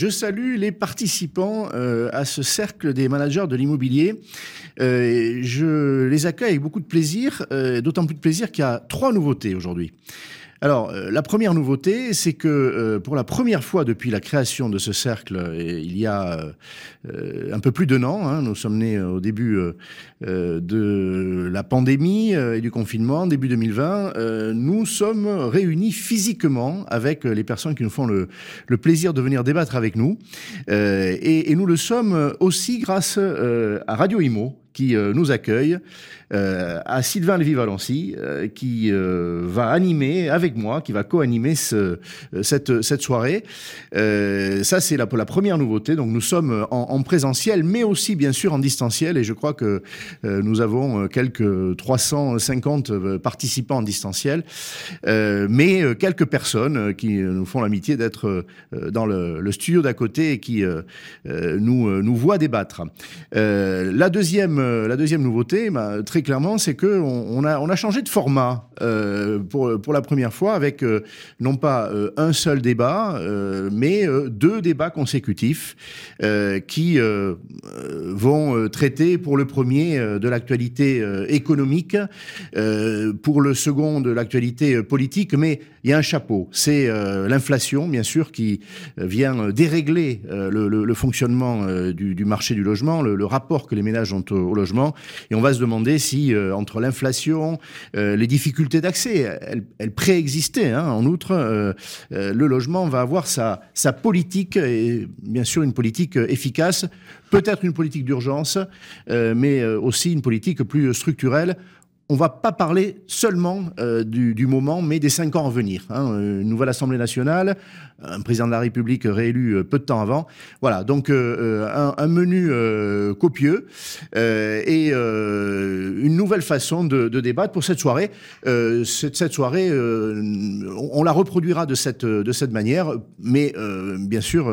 Je salue les participants euh, à ce cercle des managers de l'immobilier. Euh, je les accueille avec beaucoup de plaisir, euh, d'autant plus de plaisir qu'il y a trois nouveautés aujourd'hui. Alors, euh, la première nouveauté, c'est que euh, pour la première fois depuis la création de ce cercle, il y a euh, un peu plus d'un an, hein, nous sommes nés au début de la pandémie et du confinement, début 2020, nous sommes réunis physiquement avec les personnes qui nous font le, plaisir de venir débattre avec nous. Et, et, nous le sommes aussi grâce à Radio Imo, qui nous accueille euh, à Sylvain Lévy-Valency, euh, qui euh, va animer avec moi, qui va co-animer ce, cette, soirée. ça, c'est la, la première nouveauté. Donc, nous sommes en, en, présentiel, mais aussi, bien sûr, en distanciel. Et je crois que nous avons quelques 350 participants en distanciel, mais quelques personnes qui nous font l'amitié d'être dans le, studio d'à côté et qui nous, nous voient débattre. la, deuxième, la deuxième nouveauté, bah, très clairement, c'est que on, a, on a changé de format euh, pour, pour la première fois avec euh, non pas euh, un seul débat, mais deux débats consécutifs qui vont traiter pour le premier de l'actualité économique, pour le second de l'actualité politique, mais il y a un chapeau, c'est l'inflation, bien sûr, qui vient dérégler le, fonctionnement du, marché du logement, le, rapport que les ménages ont au, logement, et on va se demander si euh, entre l'inflation, euh, les difficultés d'accès, elles, préexistaient. Hein. En outre, euh, le logement va avoir sa, sa politique, et bien sûr une politique efficace, peut-être une politique d'urgence, mais aussi une politique plus structurelle on va pas parler seulement du, moment, mais des cinq ans à venir. Hein. Une nouvelle Assemblée nationale, un président de la République réélu euh, peu de temps avant. Voilà, donc euh, euh, un, menu copieux et une nouvelle façon de, débattre pour cette soirée. cette, soirée, on, la reproduira de cette, de cette manière, mais bien sûr,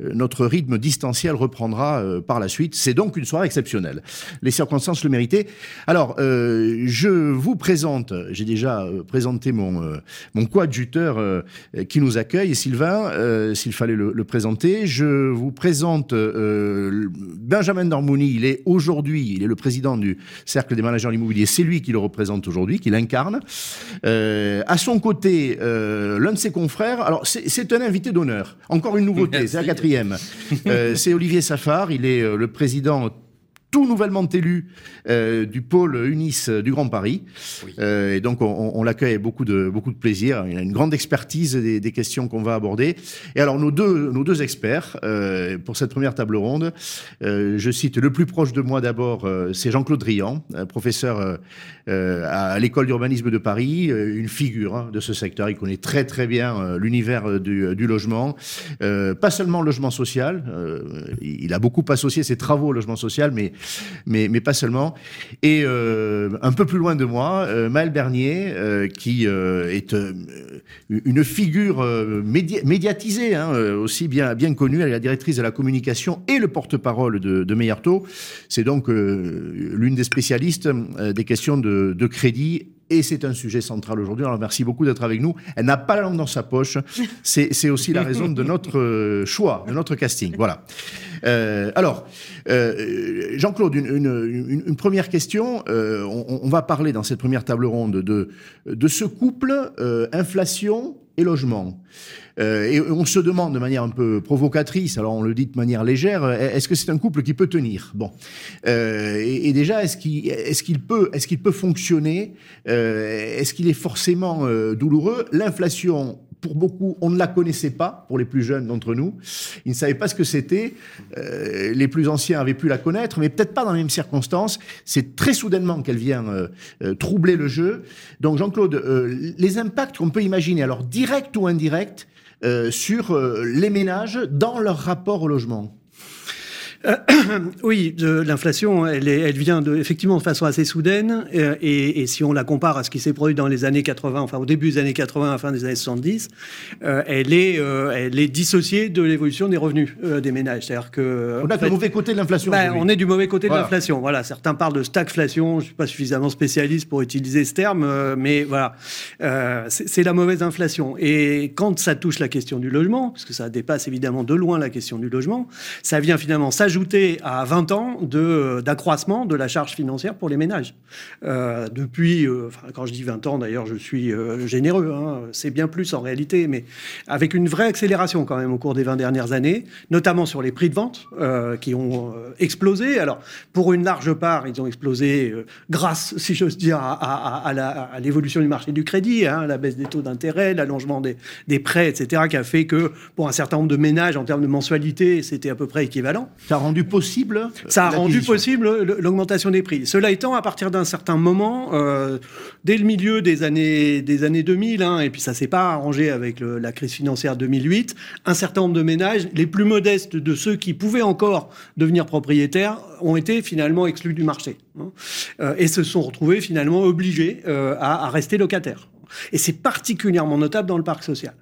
notre rythme distanciel reprendra par la suite. C'est donc une soirée exceptionnelle. Les circonstances le méritaient. Alors, je vous présente, j'ai déjà présenté mon, mon coadjuteur qui nous accueille Sylvain, euh, s'il fallait le, présenter. Je vous présente euh, Benjamin Dormouni. Il est aujourd'hui, il est le président du Cercle des managers immobiliers. C'est lui qui le représente aujourd'hui, qui l'incarne. Euh, à son côté, l'un de ses confrères. Alors, c'est un invité d'honneur. Encore une nouveauté, c'est la quatrième. c'est Olivier Safar. Il est le président tout nouvellement élu euh, du pôle UNIS du Grand Paris. Euh, et donc, on, l'accueille avec beaucoup de, beaucoup de plaisir. Il a une grande expertise des, questions qu'on va aborder. Et alors, nos deux, nos deux experts euh, pour cette première table ronde, je cite le plus proche de moi d'abord, c'est Jean-Claude Drian, professeur à l'école d'urbanisme de Paris, une figure hein, de ce secteur. Il connaît très, très bien l'univers du, du, logement. pas seulement le logement social, il a beaucoup associé ses travaux au logement social, mais mais, mais pas seulement. Et euh, un peu plus loin de moi, euh, Bernier, euh, qui est une figure médiatisée, hein, aussi bien, bien connue. Elle est la directrice de la communication et le porte-parole de, de. C'est donc l'une des spécialistes des questions de crédit et c'est un sujet central aujourd'hui. Alors merci beaucoup d'être avec nous. Elle n'a pas la langue dans sa poche. C'est aussi la raison de notre euh, choix, de notre casting. Voilà. Euh, alors, euh, Jean-Claude, une, première question. On, va parler dans cette première table ronde de, de ce couple inflation et logement. Euh, et on se demande de manière un peu provocatrice, alors on le dit de manière légère, euh, est-ce que c'est un couple qui peut tenir? Bon, euh, et, déjà, est-ce qu'il peut, fonctionner? Est-ce qu'il est forcément douloureux? L'inflation pour beaucoup, on ne la connaissait pas, pour les plus jeunes d'entre nous. Ils ne savaient pas ce que c'était. Euh, les plus anciens avaient pu la connaître, mais peut-être pas dans les mêmes circonstances. C'est très soudainement qu'elle vient euh, euh, troubler le jeu. Donc, Jean-Claude, les impacts qu'on peut imaginer, alors directs ou indirects, sur les ménages dans leur rapport au logement oui, l'inflation, elle, elle vient de, effectivement de façon assez soudaine, et, et, si on la compare à ce qui s'est produit dans les années 80, enfin au début des années 80, à la fin des années 70, euh, elle, est, euh, elle est dissociée de l'évolution des revenus euh, des ménages. C'est-à-dire que on a du mauvais côté de l'inflation. Ben, on est du mauvais côté de l'inflation. Voilà, certains parlent de stagflation. Je suis pas suffisamment spécialiste pour utiliser ce terme, mais voilà, c'est la mauvaise inflation. Et quand ça touche la question du logement, parce que ça dépasse évidemment de loin la question du logement, ça vient finalement s'ajouter à 20 ans d'accroissement de, la charge financière pour les ménages. depuis, quand je dis 20 ans d'ailleurs, je suis généreux, hein, c'est bien plus en réalité, mais avec une vraie accélération quand même au cours des 20 dernières années, notamment sur les prix de vente euh, qui ont euh, explosé. Alors, pour une large part, ils ont explosé euh, grâce, si j'ose dire, à, à, l'évolution du marché du crédit, hein, la baisse des taux d'intérêt, l'allongement des, des, prêts, etc., qui a fait que pour un certain nombre de ménages, en termes de mensualité, c'était à peu près équivalent. Ça a rendu possible Ça a rendu possible l'augmentation des prix. Cela étant, à partir d'un certain moment, dès le milieu des années, des années 2000, hein, et puis ça s'est pas arrangé avec la crise financière 2008, un certain nombre de ménages, les plus modestes de ceux qui pouvaient encore devenir propriétaires, ont été finalement exclus du marché hein, euh, et se sont retrouvés finalement obligés euh, à, à rester locataires. Et c'est particulièrement notable dans le parc social.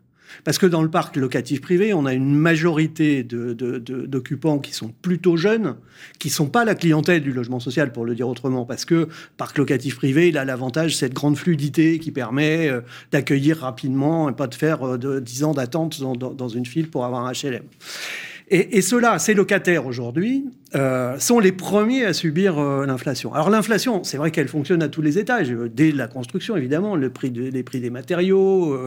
Parce que dans le parc locatif privé, on a une majorité d'occupants qui sont plutôt jeunes, qui ne sont pas la clientèle du logement social, pour le dire autrement. Parce que parc locatif privé, il a l'avantage, cette grande fluidité qui permet euh, d'accueillir rapidement et pas de faire euh, de, 10 ans d'attente dans, dans, une file pour avoir un HLM. Et, et ceux-là, ces locataires aujourd'hui, euh, sont les premiers à subir euh, l'inflation. Alors l'inflation, c'est vrai qu'elle fonctionne à tous les étages, euh, dès la construction évidemment, le prix les prix des matériaux,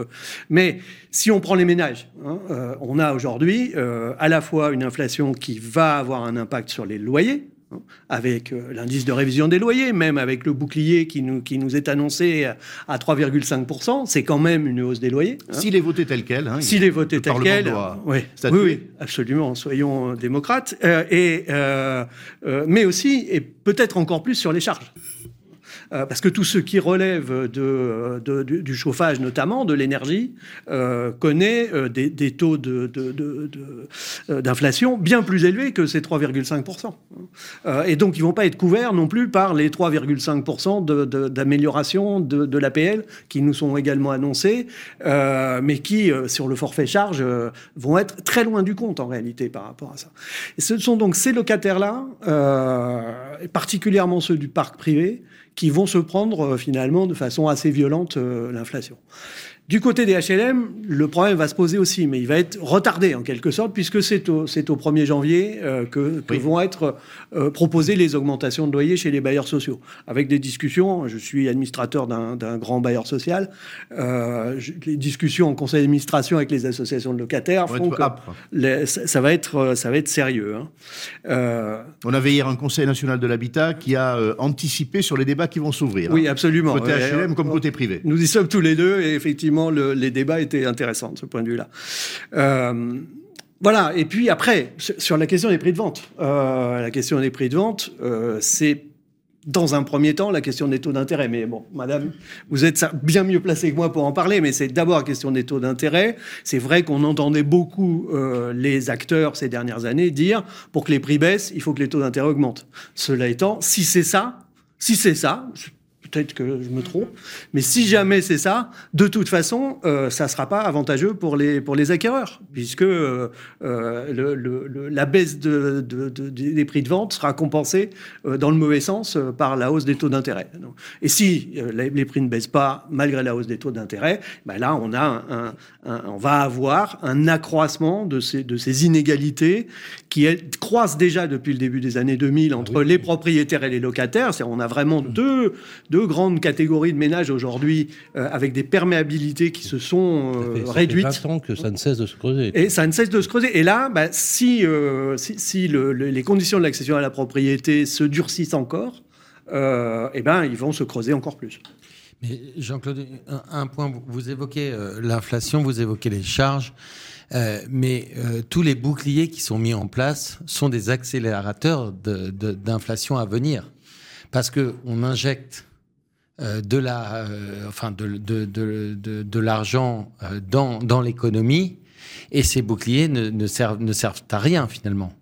mais si on prend les ménages, hein, on a aujourd'hui à la fois une inflation qui va avoir un impact sur les loyers, avec euh, l'indice de révision des loyers, même avec le bouclier qui nous, qui nous est annoncé à 3,5%, c'est quand même une hausse des loyers. Hein. S'il est voté tel quel. Hein, S'il est voté tel quel. oui, oui, absolument, soyons démocrates. Euh, et, euh, mais aussi, et peut-être encore plus sur les charges. Euh, parce que tout ce qui relève de, du, chauffage, notamment de l'énergie, euh, connaît euh, des, taux d'inflation bien plus élevés que ces 3,5%. et donc, ils ne vont pas être couverts non plus par les 3,5% d'amélioration de, l'APL qui nous sont également annoncés, mais qui, sur le forfait charge, vont être très loin du compte en réalité par rapport à ça. Ce sont donc ces locataires-là, particulièrement ceux du parc privé, qui vont se prendre euh, finalement de façon assez violente euh, l'inflation. Du côté des HLM, le problème va se poser aussi, mais il va être retardé en quelque sorte, puisque c'est au, c'est au 1er janvier euh, que, vont être euh, proposées les augmentations de loyer chez les bailleurs sociaux. Avec des discussions, je suis administrateur d'un, grand bailleur social, euh, les discussions en conseil d'administration avec les associations de locataires font que ça, va être, ça va être sérieux. Hein. On avait hier un conseil national de l'habitat qui a anticipé sur les débats qui vont s'ouvrir. Oui, hein. absolument. Côté HLM comme côté privé. Nous y sommes tous les deux et effectivement, les débats étaient intéressants de ce point de vue-là. Euh, voilà, et puis après, sur la question des prix de vente. Euh, la question des prix de vente, euh, c'est dans un premier temps la question des taux d'intérêt. Mais bon, madame, vous êtes bien mieux placée que moi pour en parler, mais c'est d'abord la question des taux d'intérêt. C'est vrai qu'on entendait beaucoup les acteurs ces dernières années dire pour que les prix baissent, il faut que les taux d'intérêt augmentent. Cela étant, si c'est ça, si c'est ça, peut-être que je me trompe, mais si jamais c'est ça, de toute façon, euh, ça ne sera pas avantageux pour les, pour les acquéreurs, puisque euh, euh, le, la baisse de, des prix de vente sera compensée dans le mauvais sens par la hausse des taux d'intérêt. Et si les, prix ne baissent pas malgré la hausse des taux d'intérêt, ben là, on, a un, on va avoir un accroissement de ces, de ces inégalités qui croissent déjà depuis le début des années 2000 ah entre les propriétaires et les locataires. On a vraiment deux, deux grandes catégories de ménages aujourd'hui euh, avec des perméabilités qui se sont euh, ça réduites. Ça fait 20 que ça ne cesse de se creuser. Et ça ne cesse de se creuser. Et là, bah, si, euh, si, les conditions de l'accession à la propriété se durcissent encore, eh ben, ils vont se creuser encore plus. Mais Jean-Claude, un, point, vous évoquez l'inflation, vous évoquez les charges. mais tous les boucliers qui sont mis en place sont des accélérateurs d'inflation à venir. Parce qu'on injecte de la, euh, enfin de, de, de, de l'argent euh, dans, dans l'économie et ces boucliers ne, ne, servent, ne servent à rien finalement.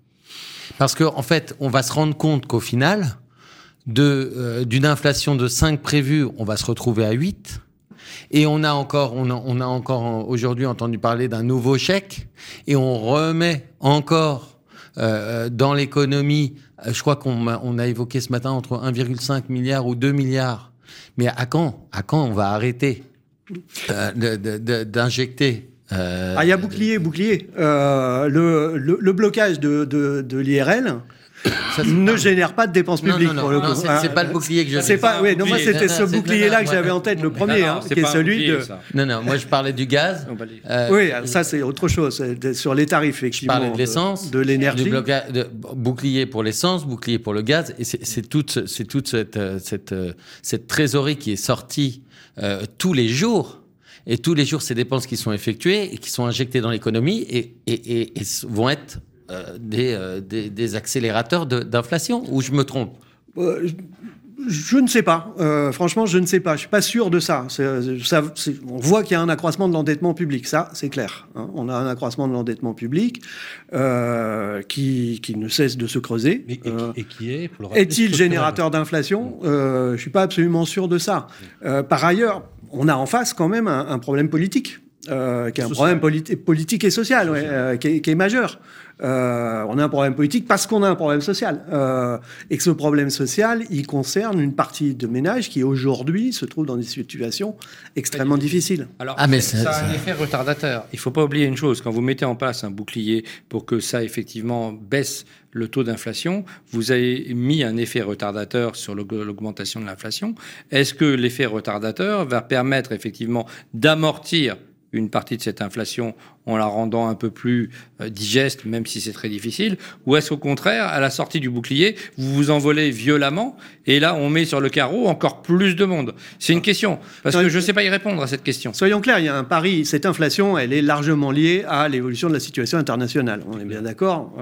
Parce qu'en en fait, on va se rendre compte qu'au final, de d'une inflation de 5 prévue, on va se retrouver à 8. Et on a encore, on a, encore aujourd'hui entendu parler d'un nouveau chèque, et on remet encore euh, dans l'économie. Je crois qu'on on a évoqué ce matin entre 1,5 milliard ou 2 milliards. Mais à quand, on va arrêter euh, d'injecter euh... Ah, il y a bouclier, bouclier. Euh, le, blocage de, de, de l'IRL ne génère pas de dépenses publiques non, non, pour le coup. Ah, C'est pas le bouclier que je. C'est pas. Oui, non, moi c'était ce bouclier-là que j'avais en tête, le premier, hein, qui est celui de. Non, non, moi je parlais du gaz. Euh, oui, ça c'est autre chose. Sur les tarifs, effectivement. Je parlais de l'essence, de l'énergie. Bouclier pour l'essence, bouclier pour le gaz, et c'est toute, c'est toute cette, cette, cette trésorerie qui est sortie euh, tous les jours. Et tous les jours, ces dépenses qui sont effectuées et qui sont injectées dans l'économie et, et, et, et vont être euh, des, euh, des, des, accélérateurs d'inflation Ou je me trompe? Euh, je ne sais pas. Euh, franchement, je ne sais pas. Je suis pas sûr de ça. C est, ça est, on voit qu'il y a un accroissement de l'endettement public. Ça, c'est clair. Hein. On a un accroissement de l'endettement public euh, qui, qui, ne cesse de se creuser. Et, euh, et qui est Est-il générateur d'inflation? Euh, Je suis pas absolument sûr de ça. par ailleurs, on a en face quand même un, un problème politique. Euh, qui est un social. problème politi politique et social, social. Ouais, euh, qui, est, qui, est, majeur. Euh, on a un problème politique parce qu'on a un problème social. Euh, et que ce problème social, il concerne une partie de ménages qui aujourd'hui se trouvent dans des situations extrêmement difficiles. Alors, ah, mais ça a un effet retardateur. Il ne faut pas oublier une chose, quand vous mettez en place un bouclier pour que ça effectivement baisse le taux d'inflation, vous avez mis un effet retardateur sur l'augmentation de l'inflation. Est-ce que l'effet retardateur va permettre effectivement d'amortir une partie de cette inflation en la rendant un peu plus euh, digeste, même si c'est très difficile Ou est-ce qu'au contraire, à la sortie du bouclier, vous vous envolez violemment et là, on met sur le carreau encore plus de monde? C'est une question, parce que je ne sais pas y répondre à cette question. Soyons clairs, il y a un pari. Cette inflation, elle est largement liée à l'évolution de la situation internationale. On est bien d'accord,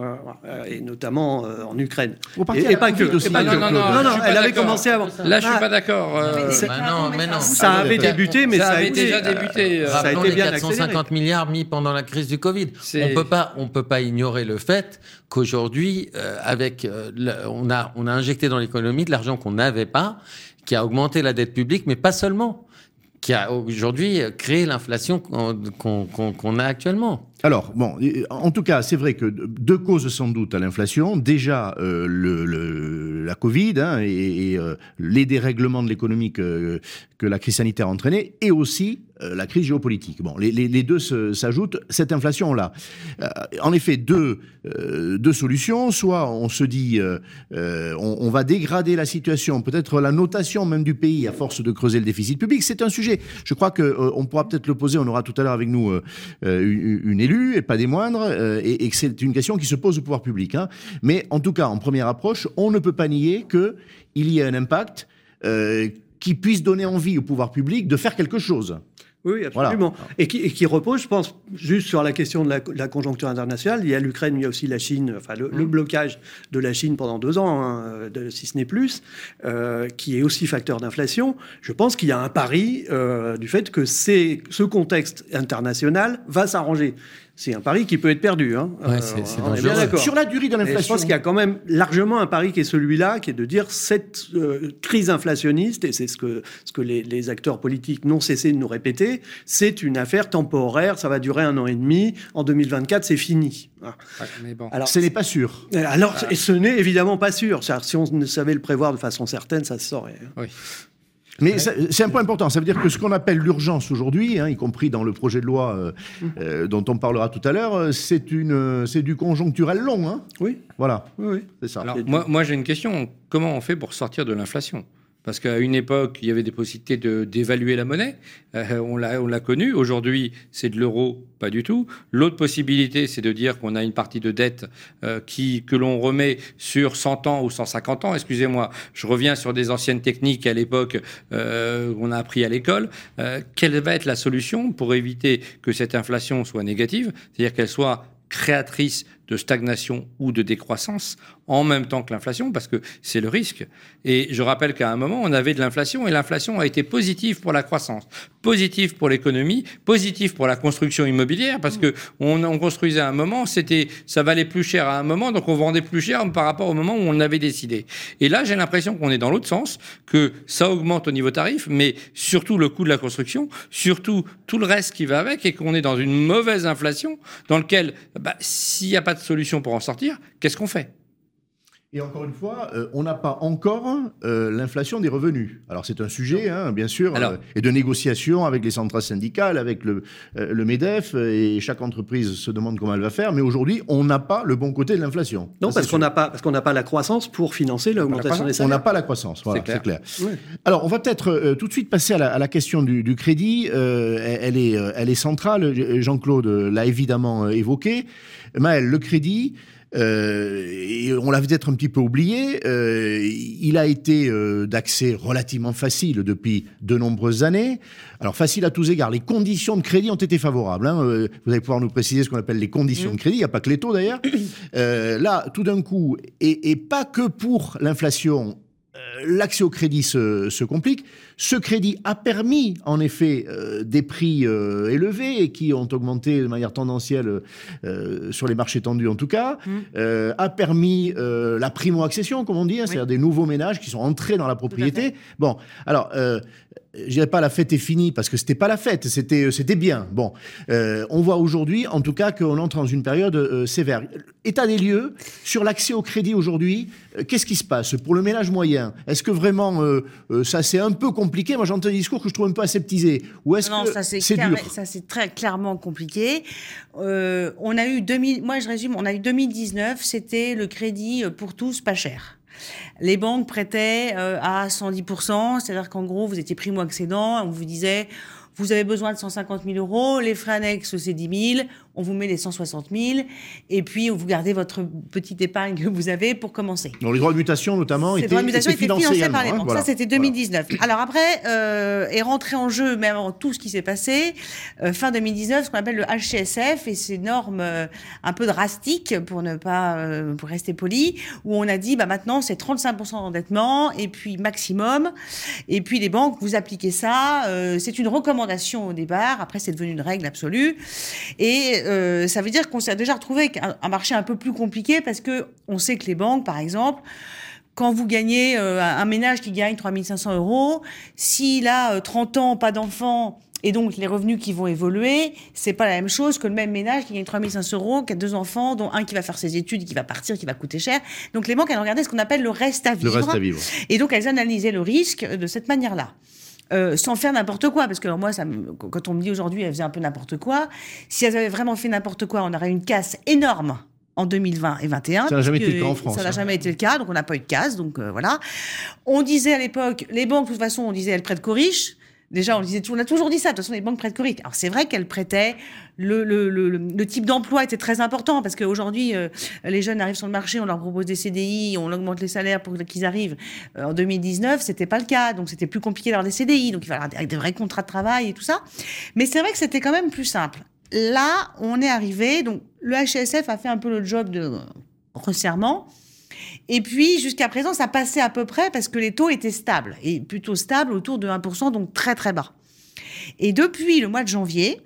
euh, et notamment euh, en Ukraine. Et, et, pas que. Aussi. Pas non, que. non, non, non, non elle avait commencé avant. Là, je suis pas d'accord. Euh, non, mais non. Ça avait débuté, mais ça, ça avait été, déjà débuté. ça a été bien 450 milliards mis pendant la crise du Covid. On peut pas, on peut pas ignorer le fait qu'aujourd'hui, euh, avec, euh, le, on a, on a injecté dans l'économie de l'argent qu'on n'avait pas, qui a augmenté la dette publique, mais pas seulement, qui a aujourd'hui créé l'inflation qu'on qu qu a actuellement. Alors, bon, en tout cas, c'est vrai que deux causes sans doute à l'inflation. Déjà, euh, la Covid hein, et, euh, les dérèglements de l'économie que, que la crise sanitaire a entraîné, et aussi euh, la crise géopolitique. Bon, les, deux s'ajoutent. Cette inflation-là, en effet, deux, solutions. Soit on se dit, on, va dégrader la situation, peut-être la notation même du pays à force de creuser le déficit public. C'est un sujet. Je crois que on pourra peut-être le poser. On aura tout à l'heure avec nous une, une et pas des moindres, euh, et, et, que c'est une question qui se pose au pouvoir public. Hein. Mais en tout cas, en première approche, on ne peut pas nier qu'il y ait un impact euh, qui puisse donner envie au pouvoir public de faire quelque chose. Oui, absolument. Voilà. Et, qui, et, qui, repose, je pense, juste sur la question de la, de la conjoncture internationale. Il y a l'Ukraine, il y a aussi la Chine, enfin le, mmh. le, blocage de la Chine pendant deux ans, hein, de, si ce n'est plus, euh, qui est aussi facteur d'inflation. Je pense qu'il y a un pari euh, du fait que ce contexte international va s'arranger c'est un pari qui peut être perdu. Hein. Ouais, euh, bien d'accord. Sur la durée de l'inflation. Je pense qu'il y a quand même largement un pari qui est celui-là, qui est de dire cette euh, crise inflationniste, et c'est ce que, ce que les, les, acteurs politiques n'ont cessé de nous répéter, c'est une affaire temporaire, ça va durer un an et demi, en 2024 c'est fini. Ah. mais bon. Alors, ce n'est pas sûr. Alors, ah. ce n'est évidemment pas sûr. Si on savait le prévoir de façon certaine, ça se saurait. Oui. Mais c'est un point important. Ça veut dire que ce qu'on appelle l'urgence aujourd'hui, hein, y compris dans le projet de loi euh, euh, dont on parlera tout à l'heure, euh, c'est une, c'est du conjoncturel long. Hein oui. Voilà. Oui, oui. C'est ça. Alors, moi, moi j'ai une question. Comment on fait pour sortir de l'inflation? Parce qu'à une époque, il y avait des possibilités de, d'évaluer la monnaie. Euh, on, l'a, on l'a connu. Aujourd'hui, c'est de l'euro, pas du tout. L'autre possibilité, c'est de dire qu'on a une partie de dette euh, qui, que l'on remet sur 100 ans ou 150 ans. Excusez-moi, je reviens sur des anciennes techniques à l'époque euh, qu'on a appris à l'école. Euh, quelle va être la solution pour éviter que cette inflation soit négative, c'est-à-dire qu'elle soit créatrice de stagnation ou de décroissance en même temps que l'inflation, parce que c'est le risque. Et je rappelle qu'à un moment, on avait de l'inflation et l'inflation a été positive pour la croissance, positive pour l'économie, positive pour la construction immobilière, parce que on, on construisait à un moment, c'était, ça valait plus cher à un moment, donc on vendait plus cher par rapport au moment où on avait décidé. Et là, j'ai l'impression qu'on est dans l'autre sens, que ça augmente au niveau tarif, mais surtout le coût de la construction, surtout tout le reste qui va avec, et qu'on est dans une mauvaise inflation dans lequel, bah, s'il n'y a pas de solution pour en sortir, qu'est-ce qu'on fait? Et encore une fois, euh, on n'a pas encore euh, l'inflation des revenus. Alors c'est un sujet, hein, bien sûr, Alors- euh, et de négociation avec les centrales syndicales, avec le, euh, le MEDEF, et chaque entreprise se demande comment elle va faire. Mais aujourd'hui, on n'a pas le bon côté de l'inflation. Non, Ça, parce qu'on n'a pas, parce qu'on n'a pas la croissance pour financer l'augmentation des On salaires. n'a pas la croissance, voilà, C'est clair. Ouais. Alors, on va peut-être euh, tout de suite passer à la, à la question du, du crédit. Euh, elle, est, euh, elle est centrale. Jean-Claude l'a évidemment évoqué. Maël, le crédit, euh, et on l'a peut-être un petit peu oublié, euh, il a été euh, d'accès relativement facile depuis de nombreuses années. Alors, facile à tous égards. Les conditions de crédit ont été favorables. hein. Vous allez pouvoir nous préciser ce qu'on appelle les conditions de crédit. Il n'y a pas que les taux d'ailleurs. Là, tout d'un coup, et, et pas que pour l'inflation, l'accès au crédit se, se complique. Ce crédit a permis, en effet, euh, des prix euh, élevés et qui ont augmenté de manière tendancielle euh, sur les marchés tendus en tout cas, euh, a permis la primo-accession, comme on dit, hein, c'est-à-dire des nouveaux ménages qui sont entrés dans la propriété. Bon, alors, je dirais pas la fête est finie parce que c'était pas la fête, c'était c'était bien. Bon, euh, on voit aujourd'hui, en tout cas, qu'on entre dans une période euh, sévère. État des lieux sur l'accès au crédit aujourd'hui. euh, Qu'est-ce qui se passe pour le ménage moyen? Est-ce que vraiment ça c'est un peu compliqué Moi j'entends des discours que je trouve un peu aseptisés. Ou est-ce Non, que ça c'est c'est clair- dur? ça c'est très clairement compliqué. Euh, on a eu 2000, moi je résume, on a eu 2019, c'était le crédit euh, pour tous pas cher. Les banques prêtaient euh, à 110%, c'est-à-dire qu'en gros vous étiez primo-accédant, on vous disait vous avez besoin de 150 000 euros, les frais annexes c'est 10 000, on vous met les 160 000, et puis vous gardez votre petite épargne que vous avez pour commencer. Donc les droits de mutation notamment étaient, droits de mutation étaient étaient financés financés par les hein, banques. voilà. Ça, c'était 2019. Alors après, euh, est rentré en jeu, même avant tout ce qui s'est passé, euh, fin 2019, ce qu'on appelle le HCSF et ces normes euh, un peu drastiques, pour ne pas, euh, pour rester poli, où on a dit, bah maintenant, c'est 35% d'endettement, et puis maximum, et puis les banques, vous appliquez ça, euh, c'est une recommandation au départ, après c'est devenu une règle absolue, et euh, ça veut dire qu'on s'est déjà retrouvé avec un, un marché un peu plus compliqué, parce que on sait que les banques, par exemple, quand vous gagnez euh, un ménage qui gagne 3500 euros, s'il a euh, 30 ans, pas d'enfants, et donc les revenus qui vont évoluer, c'est pas la même chose que le même ménage qui gagne 3500 euros, qui a deux enfants, dont un qui va faire ses études, qui va partir, qui va coûter cher. Donc les banques, elles regardaient ce qu'on appelle le reste à Le vivre. reste à vivre. Et donc, elles analysaient le risque de cette manière-là. Euh, sans faire n'importe quoi, parce que alors moi, ça me- quand on me dit aujourd'hui, elles faisaient un peu n'importe quoi, si elles avaient vraiment fait n'importe quoi, on aurait une casse énorme en 2020 et 2021. Ça n'a jamais été le cas en France, Ça n'a hein. jamais été le cas, donc on n'a pas eu de casse, donc euh, voilà. On disait à l'époque, les banques, de toute façon, on disait elles prêtent qu'aux riches. Déjà, on, disait, on a toujours dit ça. De toute façon, les banques prêtent riches. Alors, c'est vrai qu'elles prêtaient. Le, le, le, le- type d'emploi était très important parce qu'aujourd'hui, euh, les jeunes arrivent sur le marché, on leur propose des CDI, on augmente les salaires pour qu'ils arrivent. Euh, en 2019, c'était pas le cas. Donc, c'était plus compliqué d'avoir des CDI. Donc, il fallait avoir des, des vrais contrats de travail et tout ça. Mais c'est vrai que c'était quand même plus simple. Là, on est arrivé. Donc, le HSF a fait un peu le job de euh, resserrement. Et puis, jusqu'à présent, ça passait à peu près parce que les taux étaient stables, et plutôt stables autour de 1%, donc très très bas. Et depuis le mois de janvier,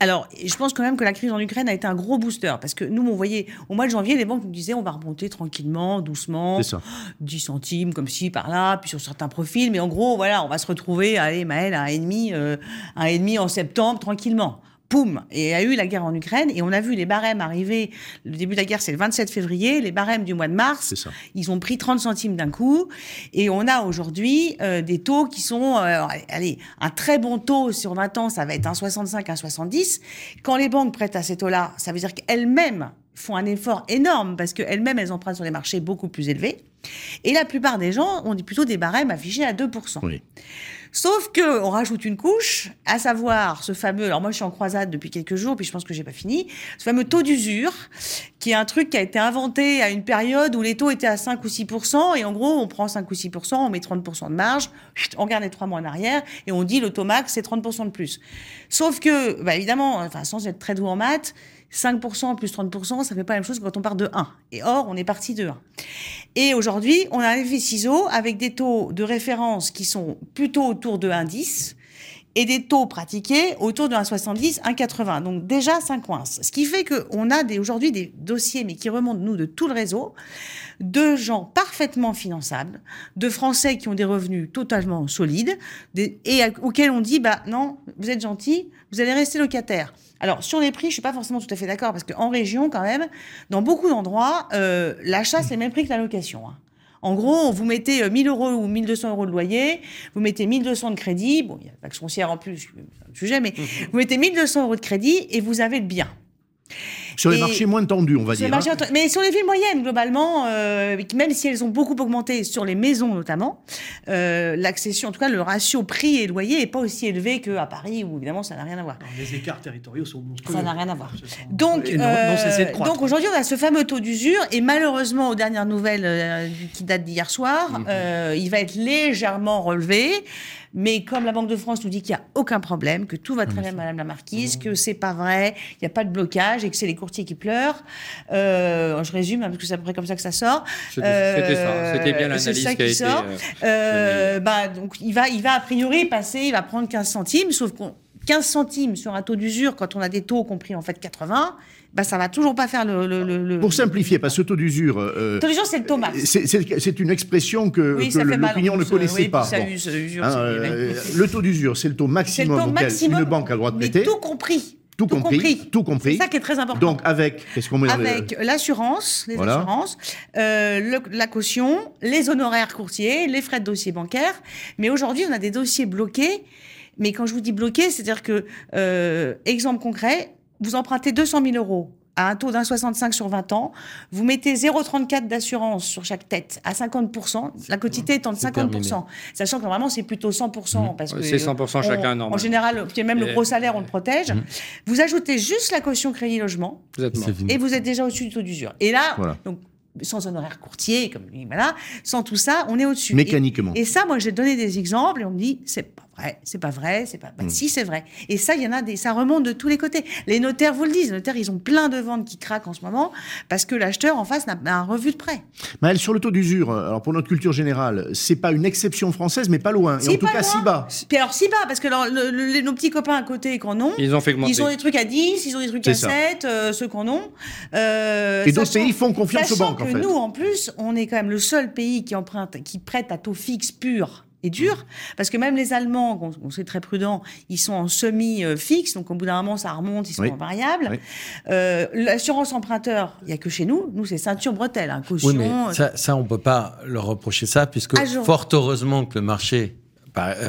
alors, je pense quand même que la crise en Ukraine a été un gros booster, parce que nous, on voyait, au mois de janvier, les banques nous disaient on va remonter tranquillement, doucement, ça. 10 centimes comme ci, par là, puis sur certains profils, mais en gros, voilà, on va se retrouver, allez, Maël, à 1,5 euh, un demi en septembre, tranquillement. Poum Et il y a eu la guerre en Ukraine, et on a vu les barèmes arriver, le début de la guerre, c'est le 27 février, les barèmes du mois de mars, ça. ils ont pris 30 centimes d'un coup. Et on a aujourd'hui euh, des taux qui sont, euh, allez, un très bon taux sur 20 ans, ça va être un 65, un 70. Quand les banques prêtent à ces taux-là, ça veut dire qu'elles-mêmes font un effort énorme parce qu'elles-mêmes, elles empruntent sur les marchés beaucoup plus élevés. Et la plupart des gens ont plutôt des barèmes affichés à 2%. Oui. Sauf que on rajoute une couche, à savoir ce fameux. Alors moi, je suis en croisade depuis quelques jours, puis je pense que j'ai pas fini. Ce fameux taux d'usure, qui est un truc qui a été inventé à une période où les taux étaient à 5 ou 6% et en gros, on prend 5 ou 6% on met 30% de marge, on regarde les trois mois en arrière et on dit le taux max c'est 30% de plus. Sauf que, bah, évidemment, enfin sans être très doux en maths, 5% plus 30%, ça fait pas la même chose que quand on part de 1. Et or, on est parti de 1. Et aujourd'hui, on a un effet ciseau avec des taux de référence qui sont plutôt autour de 1,10 et des taux pratiqués autour de 1,70, 1,80. Donc déjà, ça coince. Ce qui fait qu'on a aujourd'hui des dossiers, mais qui remontent, nous, de tout le réseau, de gens parfaitement finançables, de Français qui ont des revenus totalement solides, et auxquels on dit, bah non, vous êtes gentil, vous allez rester locataire. Alors, sur les prix, je suis pas forcément tout à fait d'accord, parce qu'en région, quand même, dans beaucoup d'endroits, euh, l'achat, c'est le même prix que la location. Hein. En gros, vous mettez 1000 euh, euros ou 1200 euros de loyer, vous mettez 1200 de crédit, bon, il y a la taxe foncière en plus, c'est un sujet, mais mmh. vous mettez 1200 euros de crédit et vous avez le bien. Sur les marchés moins tendus, on va dire. Hein. Mais sur les villes moyennes, globalement, euh, même si elles ont beaucoup augmenté, sur les maisons notamment, euh, l'accession, en tout cas le ratio prix et loyer n'est pas aussi élevé qu'à Paris, où évidemment ça n'a rien à voir. les écarts territoriaux sont monstrueux. Ça n'a rien à voir. Donc, euh, donc aujourd'hui, on a ce fameux taux d'usure, et malheureusement, aux dernières nouvelles qui datent d'hier soir, mhm. il va être légèrement relevé. Mais comme la Banque de France nous dit qu'il n'y a aucun problème, que tout va très bien, Madame la Marquise, que c'est pas vrai, il n'y a pas de blocage et que c'est les courtiers qui pleurent. Euh, je résume, hein, parce que c'est à peu près comme ça que ça sort. C'était ça, c'était bien euh, l'analyse qui, a été. Sort. Euh, euh, bah, donc il va, il va a priori passer, il va prendre 15 centimes, sauf qu'on 15 centimes sur un taux d'usure quand on a des taux compris en fait 80, bah, ça va toujours pas faire le. le, Pour simplifier, parce que taux d'usure. Euh, taux d'usure, c'est le taux max. C'est une expression que, l'opinion ne connaissait pas. Hein, euh, le taux d'usure, c'est le taux maximum auquel une banque a le droit de prêter. tout compris. Tout, compris, Tout compris. C'est ça qui est très important. Donc avec, qu'est-ce qu'on met Avec l'assurance, les assurances, euh, la caution, les honoraires courtiers, les frais de dossier bancaire. Mais aujourd'hui, on a des dossiers bloqués. Mais quand je vous dis bloqués, c'est-à-dire que, euh, exemple concret, vous empruntez 200 000 euros à un taux d'un 65 sur 20 ans, vous mettez 0,34 d'assurance sur chaque tête à 50%, la quotité étant de 50%. Sachant que normalement, c'est plutôt 100%. Mmh. parce que C'est 100% chacun, normalement. En général, même le gros salaire, on le protège. Mmh. Vous ajoutez juste la caution crédit logement. Et vous êtes déjà au-dessus du taux d'usure. Et là, donc, sans honoraire courtier, comme voilà, sans tout ça, on est au-dessus. Mécaniquement. Et, ça, moi, j'ai donné des exemples et on me dit, c'est pas vrai, c'est pas vrai, c'est pas. Bah, hmm. Si, c'est vrai. Et ça, il y en a des, ça remonte de tous les côtés. Les notaires vous le disent. Les notaires, ils ont plein de ventes qui craquent en ce moment parce que l'acheteur en face n'a un revu de prêt. Maëlle, sur le taux d'usure, alors pour notre culture générale, c'est pas une exception française, mais pas loin. Et en tout cas, si bas. Puis alors, si bas, parce que nos petits copains à côté qu'on ont, ils ont fait Ils ont des trucs à 10, ils ont des trucs à 7, euh, ceux qu'on ont. Euh, et d'autres pays font confiance aux banques, en fait. nous, en plus, on est quand même le seul pays qui emprunte, qui prête à taux fixe pur et dur, parce que même les Allemands, on, sait très prudent, ils sont en semi-fixe, donc au bout d'un moment, ça remonte, ils sont en variable. Euh, l'assurance emprunteur, il n'y a que chez nous, nous, c'est ceinture bretelle, hein, caution. Oui, mais ça, ça, on peut pas leur reprocher ça, puisque fort heureusement que le marché euh,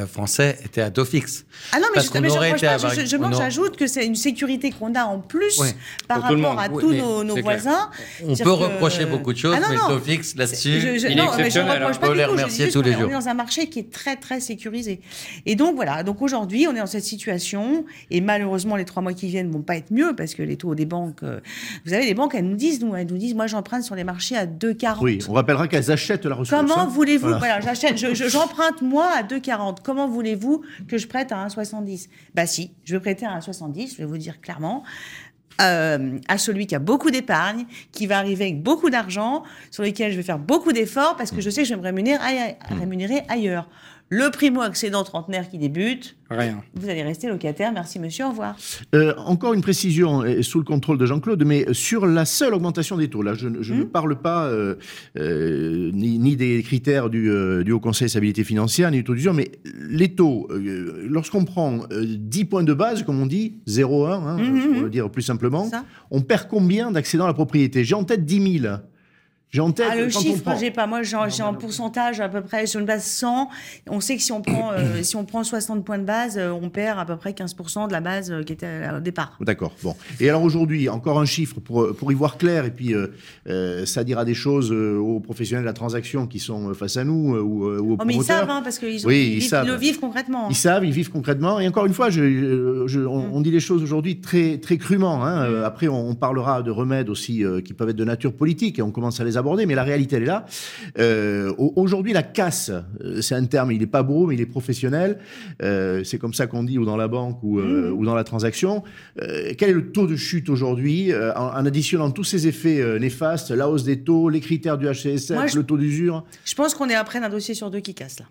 français était à taux fixe. Ah non, mais je, mais je, j'ajoute que c'est une sécurité qu'on a en plus par rapport à tous nos, voisins. On peut reprocher beaucoup de choses, ah mais taux fixe là-dessus, non, mais je reproche pas les remercier tous les jours. On est dans un marché qui est très très sécurisé. Et donc voilà, donc aujourd'hui on est dans cette situation et malheureusement les trois mois qui viennent vont pas être mieux parce que les taux des banques, euh, vous savez les banques elles nous disent, nous elles nous disent, moi j'emprunte sur les marchés à 2,40. Oui, on rappellera qu'elles achètent la ressource. Comment hein. voulez-vous? Voilà, j'achète, j'emprunte moi à 2,40. Comment voulez-vous que je prête à 1,70 Bah si, je vais prêter à 1,70, je vais vous dire clairement. Euh, à celui qui a beaucoup d'épargne, qui va arriver avec beaucoup d'argent, sur lequel je vais faire beaucoup d'efforts parce que je sais que je vais me rémunérer, rémunérer ailleurs. Le primo-accédant trentenaire qui débute, Rien. Vous allez rester locataire. Merci, monsieur. Au revoir. Euh, encore une précision, sous le contrôle de Jean-Claude, mais sur la seule augmentation des taux, là, je, ne hmm parle pas euh, euh, ni, des critères du, Haut Conseil de stabilité financière, ni du taux d'usure, mais les taux, lorsqu'on prend 10 points de base, comme on dit, 0,1, hein, hmm, hmm, pour le dire plus simplement, on perd combien d'accédants à la propriété? J'ai en tête 10 000. J'ai en tête Ah, le chiffre, j'ai pas. Moi, j'ai en pourcentage à peu près sur une base 100. On sait que si on prend, euh, si on prend 60 points de base, euh, on perd à peu près 15% de la base euh, qui était au départ. D'accord. Bon. Et alors aujourd'hui, encore un chiffre pour, pour y voir clair, et puis ça dira des choses aux professionnels de la transaction qui sont face à nous ou, ou aux Oh, mais ils savent, hein, parce qu'ils Oui, ils, ils vivent- savent. ils le vivent concrètement. Ils savent, ils vivent concrètement. Et encore une fois, je, je- on, on dit les choses aujourd'hui très, très crûment. hein. Euh, Après, on, on parlera de remèdes aussi qui peuvent être de nature politique et on commence à les aborder. Mais la réalité, elle est là. Euh, au- aujourd'hui, la casse, euh, c'est un terme, il n'est pas beau, mais il est professionnel. Euh, c'est comme ça qu'on dit, ou dans la banque ou, ou dans la transaction. Quel est le taux de chute aujourd'hui en, en additionnant tous ces effets néfastes, la hausse des taux, les critères du HCSF, Moi, je- le taux d'usure? Je pense qu'on est après d'un dossier sur deux qui casse là.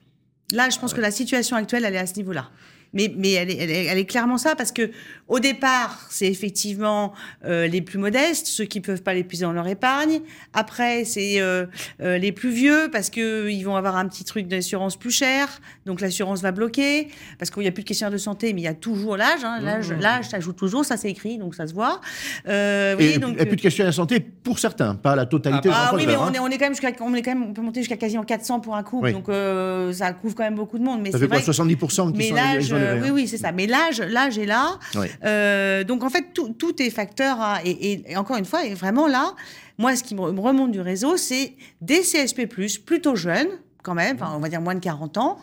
Là, je pense que la situation actuelle, elle est à ce niveau-là. Mais, mais elle, est, elle, est, elle est clairement ça, parce que au départ, c'est effectivement euh, les plus modestes, ceux qui peuvent pas l'épuiser dans leur épargne. Après, c'est euh, euh, les plus vieux, parce que ils vont avoir un petit truc d'assurance plus cher, donc l'assurance va bloquer, parce qu'il n'y a plus de questionnaire de santé, mais il y a toujours l'âge. Hein, l'âge, l'âge, ça joue toujours, ça c'est écrit, donc ça se voit. Euh, et, voyez, donc, et plus de questions à la santé pour certains, pas la totalité Ah, des ah oui, mais on hein. est, on est quand même jusqu'à, on est quand même, on peut monter jusqu'à quasiment 400 pour un couple, Oui. donc euh, ça couvre quand même beaucoup de monde. Mais Ça fait quoi, vrai. 70% qui mais sont euh, hein. oui, oui, c'est ça. Mais l'âge, l'âge est là. Euh, donc en fait, tout, tout est facteur. à- et, et- et encore une fois, et vraiment là, moi, ce qui me remonte du réseau, c'est des CSP+, plutôt jeunes, quand même, enfin, on va dire moins de 40 ans,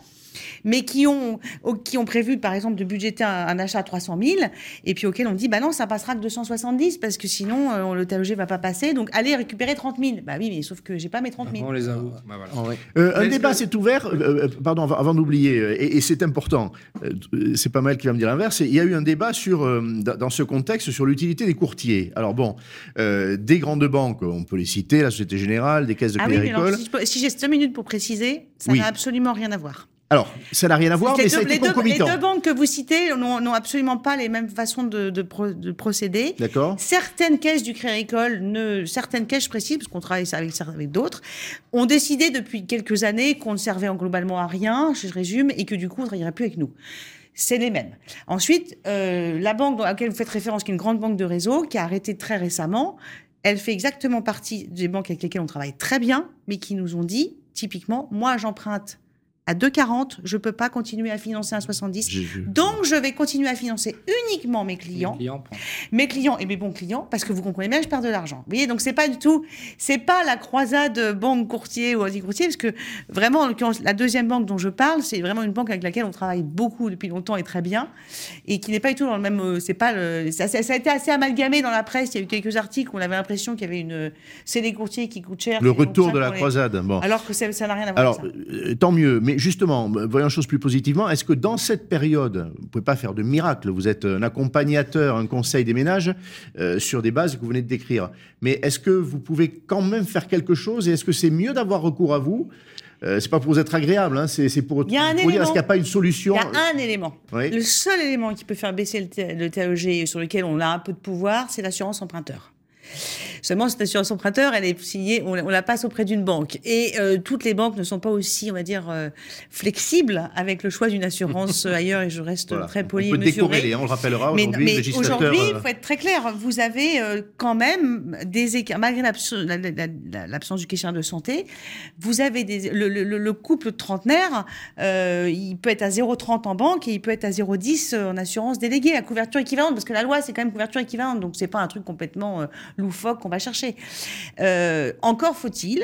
mais qui ont, qui ont prévu, par exemple, de budgéter un, un achat à 300 000, et puis auquel on dit, bah non, ça passera que 270, parce que sinon, euh, le TLG va pas passer, donc allez récupérer 30 000. Bah oui, mais sauf que j'ai pas mes 30 000. On les a. Bah, voilà. Oh, ouais. Euh, un débat que- s'est ouvert, euh, euh, pardon, avant, avant d'oublier, et, et c'est important, euh, c'est pas mal qui va me dire l'inverse, il y a eu un débat sur, euh, dans ce contexte sur l'utilité des courtiers. Alors bon, euh, des grandes banques, on peut les citer, la Société Générale, des caisses de Ah crédit oui, mais alors, agricole. si, peux- si j'ai 5 minutes pour préciser, ça Oui. n'a absolument rien à voir. Alors, ça n'a rien à voir, mais ça a deux, été les deux- les deux banques que vous citez n'ont absolument pas les mêmes façons de, de pro- de procéder. D'accord Certaines caisses du Crédit Agricole, ne, certaines caisses, je précise, parce qu'on travaille avec, avec d'autres, ont décidé depuis quelques années qu'on ne servait en globalement à rien, je résume, et que du coup, on ne travaillerait plus avec nous. C'est les mêmes. Ensuite, euh, la banque dans laquelle vous faites référence, qui est une grande banque de réseau, qui a arrêté très récemment, elle fait exactement partie des banques avec lesquelles on travaille très bien, mais qui nous ont dit, typiquement, moi j'emprunte à 2,40, je peux pas continuer à financer un 70. J'ai vu. Donc, je vais continuer à financer uniquement mes clients, mes clients et mes bons clients, parce que vous comprenez bien, je perds de l'argent. Vous voyez, donc c'est pas du tout, c'est pas la croisade banque courtier ou Asie courtier, parce que vraiment, en l'occurrence, la deuxième banque dont je parle, c'est vraiment une banque avec laquelle on travaille beaucoup depuis longtemps et très bien, et qui n'est pas du tout dans le même, euh, c'est pas le, ça, ça- ça a été assez amalgamé dans la presse. Il y a eu quelques articles où on avait l'impression qu'il y avait une, c'est les courtiers qui coûtent cher. Le retour de la les- croisade. Bon. Alors que ça n'a rien à voir Alors, avec ça. euh, tant mieux. Mais justement, euh, voyons les choses plus positivement. Est-ce que dans cette période, vous ne pouvez pas faire de miracle Vous êtes un accompagnateur, un conseil des ménages euh, sur des bases que vous venez de décrire. Mais est-ce que vous pouvez quand même faire quelque chose Et est-ce que c'est mieux d'avoir recours à vous? Euh, C'est pas pour vous être agréable, hein, c'est pour, Il y a un pour élément. qu'il n'y a pas une Il solution y a un élément. Oui. Le seul élément qui peut faire baisser le, le TAEG et sur lequel on a un peu de pouvoir, c'est l'assurance emprunteur. Seulement, cette assurance emprunteur, elle est signée, on, la- on la passe auprès d'une banque. Et euh, toutes les banques ne sont pas aussi, on va dire, euh, flexibles avec le choix d'une assurance euh, ailleurs, et je reste Voilà. très On poli et peut décorréler, hein, on le rappellera aujourd'hui. mais aujourd'hui, il faut être très clair. Vous avez euh, quand même des écarts, malgré l'abs- la- la- la- l'absence du questionnaire de santé, vous avez des, le, le- le couple euh, il peut être à 0,30 en banque et il peut être à 0,10 en assurance déléguée, à couverture équivalente, parce que la loi, c'est quand même couverture équivalente, donc c'est pas un truc complètement loufoque qu'on va chercher. Euh, encore faut-il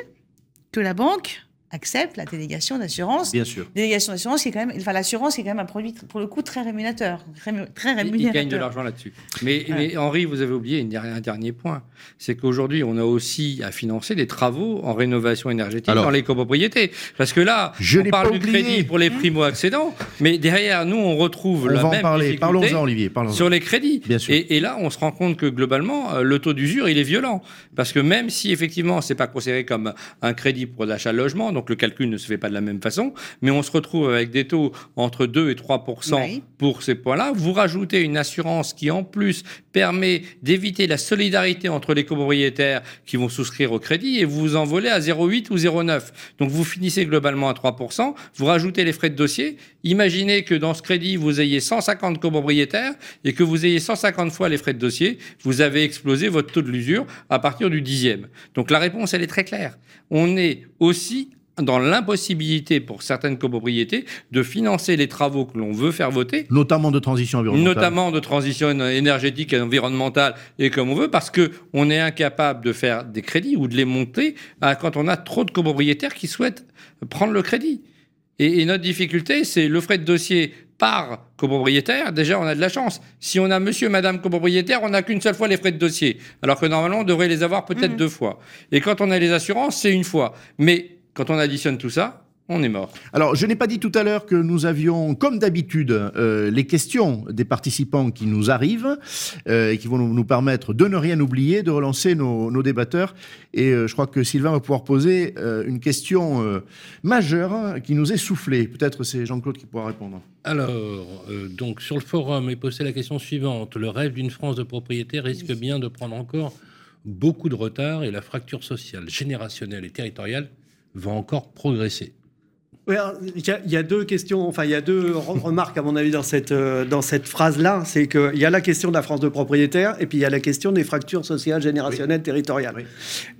que la banque accepte la délégation d'assurance Bien sûr. délégation d'assurance, c'est quand même, enfin, l'assurance, c'est quand même un produit, pour le coup, très rémunérateur. Très, rémunérateur. Ils gagnent de l'argent là-dessus. Mais, Henri, vous avez oublié une dernière- un dernier point. C'est qu'aujourd'hui, on a aussi à financer des travaux en rénovation énergétique Alors. dans les copropriétés. Parce que là, Je on parle pas du oublié. crédit pour les primo-accédants, mais derrière, nous, on retrouve On la va en même parler. difficulté Parlons-en, Olivier. Parlons sur les crédits. Bien sûr. Et, et là, on se rend compte que globalement, euh, le taux d'usure, il est violent. Parce que même si effectivement, c'est pas considéré comme un crédit pour l'achat de logement, donc le calcul ne se fait pas de la même façon, mais on se retrouve avec des taux entre 2 et 3 Oui. pour ces points-là. Vous rajoutez une assurance qui, en plus, permet d'éviter la solidarité entre les copropriétaires qui vont souscrire au crédit et vous vous envolez à 0,8 ou 0,9. Donc vous finissez globalement à 3%, vous rajoutez les frais de dossier. Imaginez que dans ce crédit, vous ayez 150 copropriétaires et que vous ayez 150 fois les frais de dossier, vous avez explosé votre taux de l'usure à partir du dixième. Donc la réponse, elle est très claire. On est aussi dans l'impossibilité pour certaines copropriétés de financer les travaux que l'on veut faire voter Notamment de transition environnementale. notamment de transition énergétique et environnementale et comme on veut, parce que on est incapable de faire des crédits ou de les monter quand on a trop de copropriétaires qui souhaitent prendre le crédit. Et, et notre difficulté, c'est le frais de dossier par copropriétaire. Déjà, on a de la chance. Si on a monsieur, madame copropriétaire, on n'a qu'une seule fois les frais de dossier. Alors que normalement, on devrait les avoir peut-être deux fois. Et quand on a les assurances, c'est une fois. Mais quand on additionne tout ça, on est mort. Alors, je n'ai pas dit tout à l'heure que nous avions, comme d'habitude, euh, les questions des participants qui nous arrivent euh, et qui vont nous, permettre de ne rien oublier, de relancer nos, nos débatteurs. Et euh, je crois que Sylvain va pouvoir poser euh, une question euh, majeure hein, qui nous est soufflée. Peut-être c'est Jean-Claude qui pourra répondre. Alors, euh, donc sur le forum est posée la question suivante. Le rêve d'une France de propriété risque bien de prendre encore beaucoup de retard et la fracture sociale, générationnelle et territoriale va encore progresser. Il y, a- il y a deux questions, enfin il y a deux re- remarques à mon avis dans cette, euh, dans cette phrase-là. C'est qu'il y a la question de la France de propriétaire et puis il y a la question des fractures sociales, générationnelles, territoriales. Oui.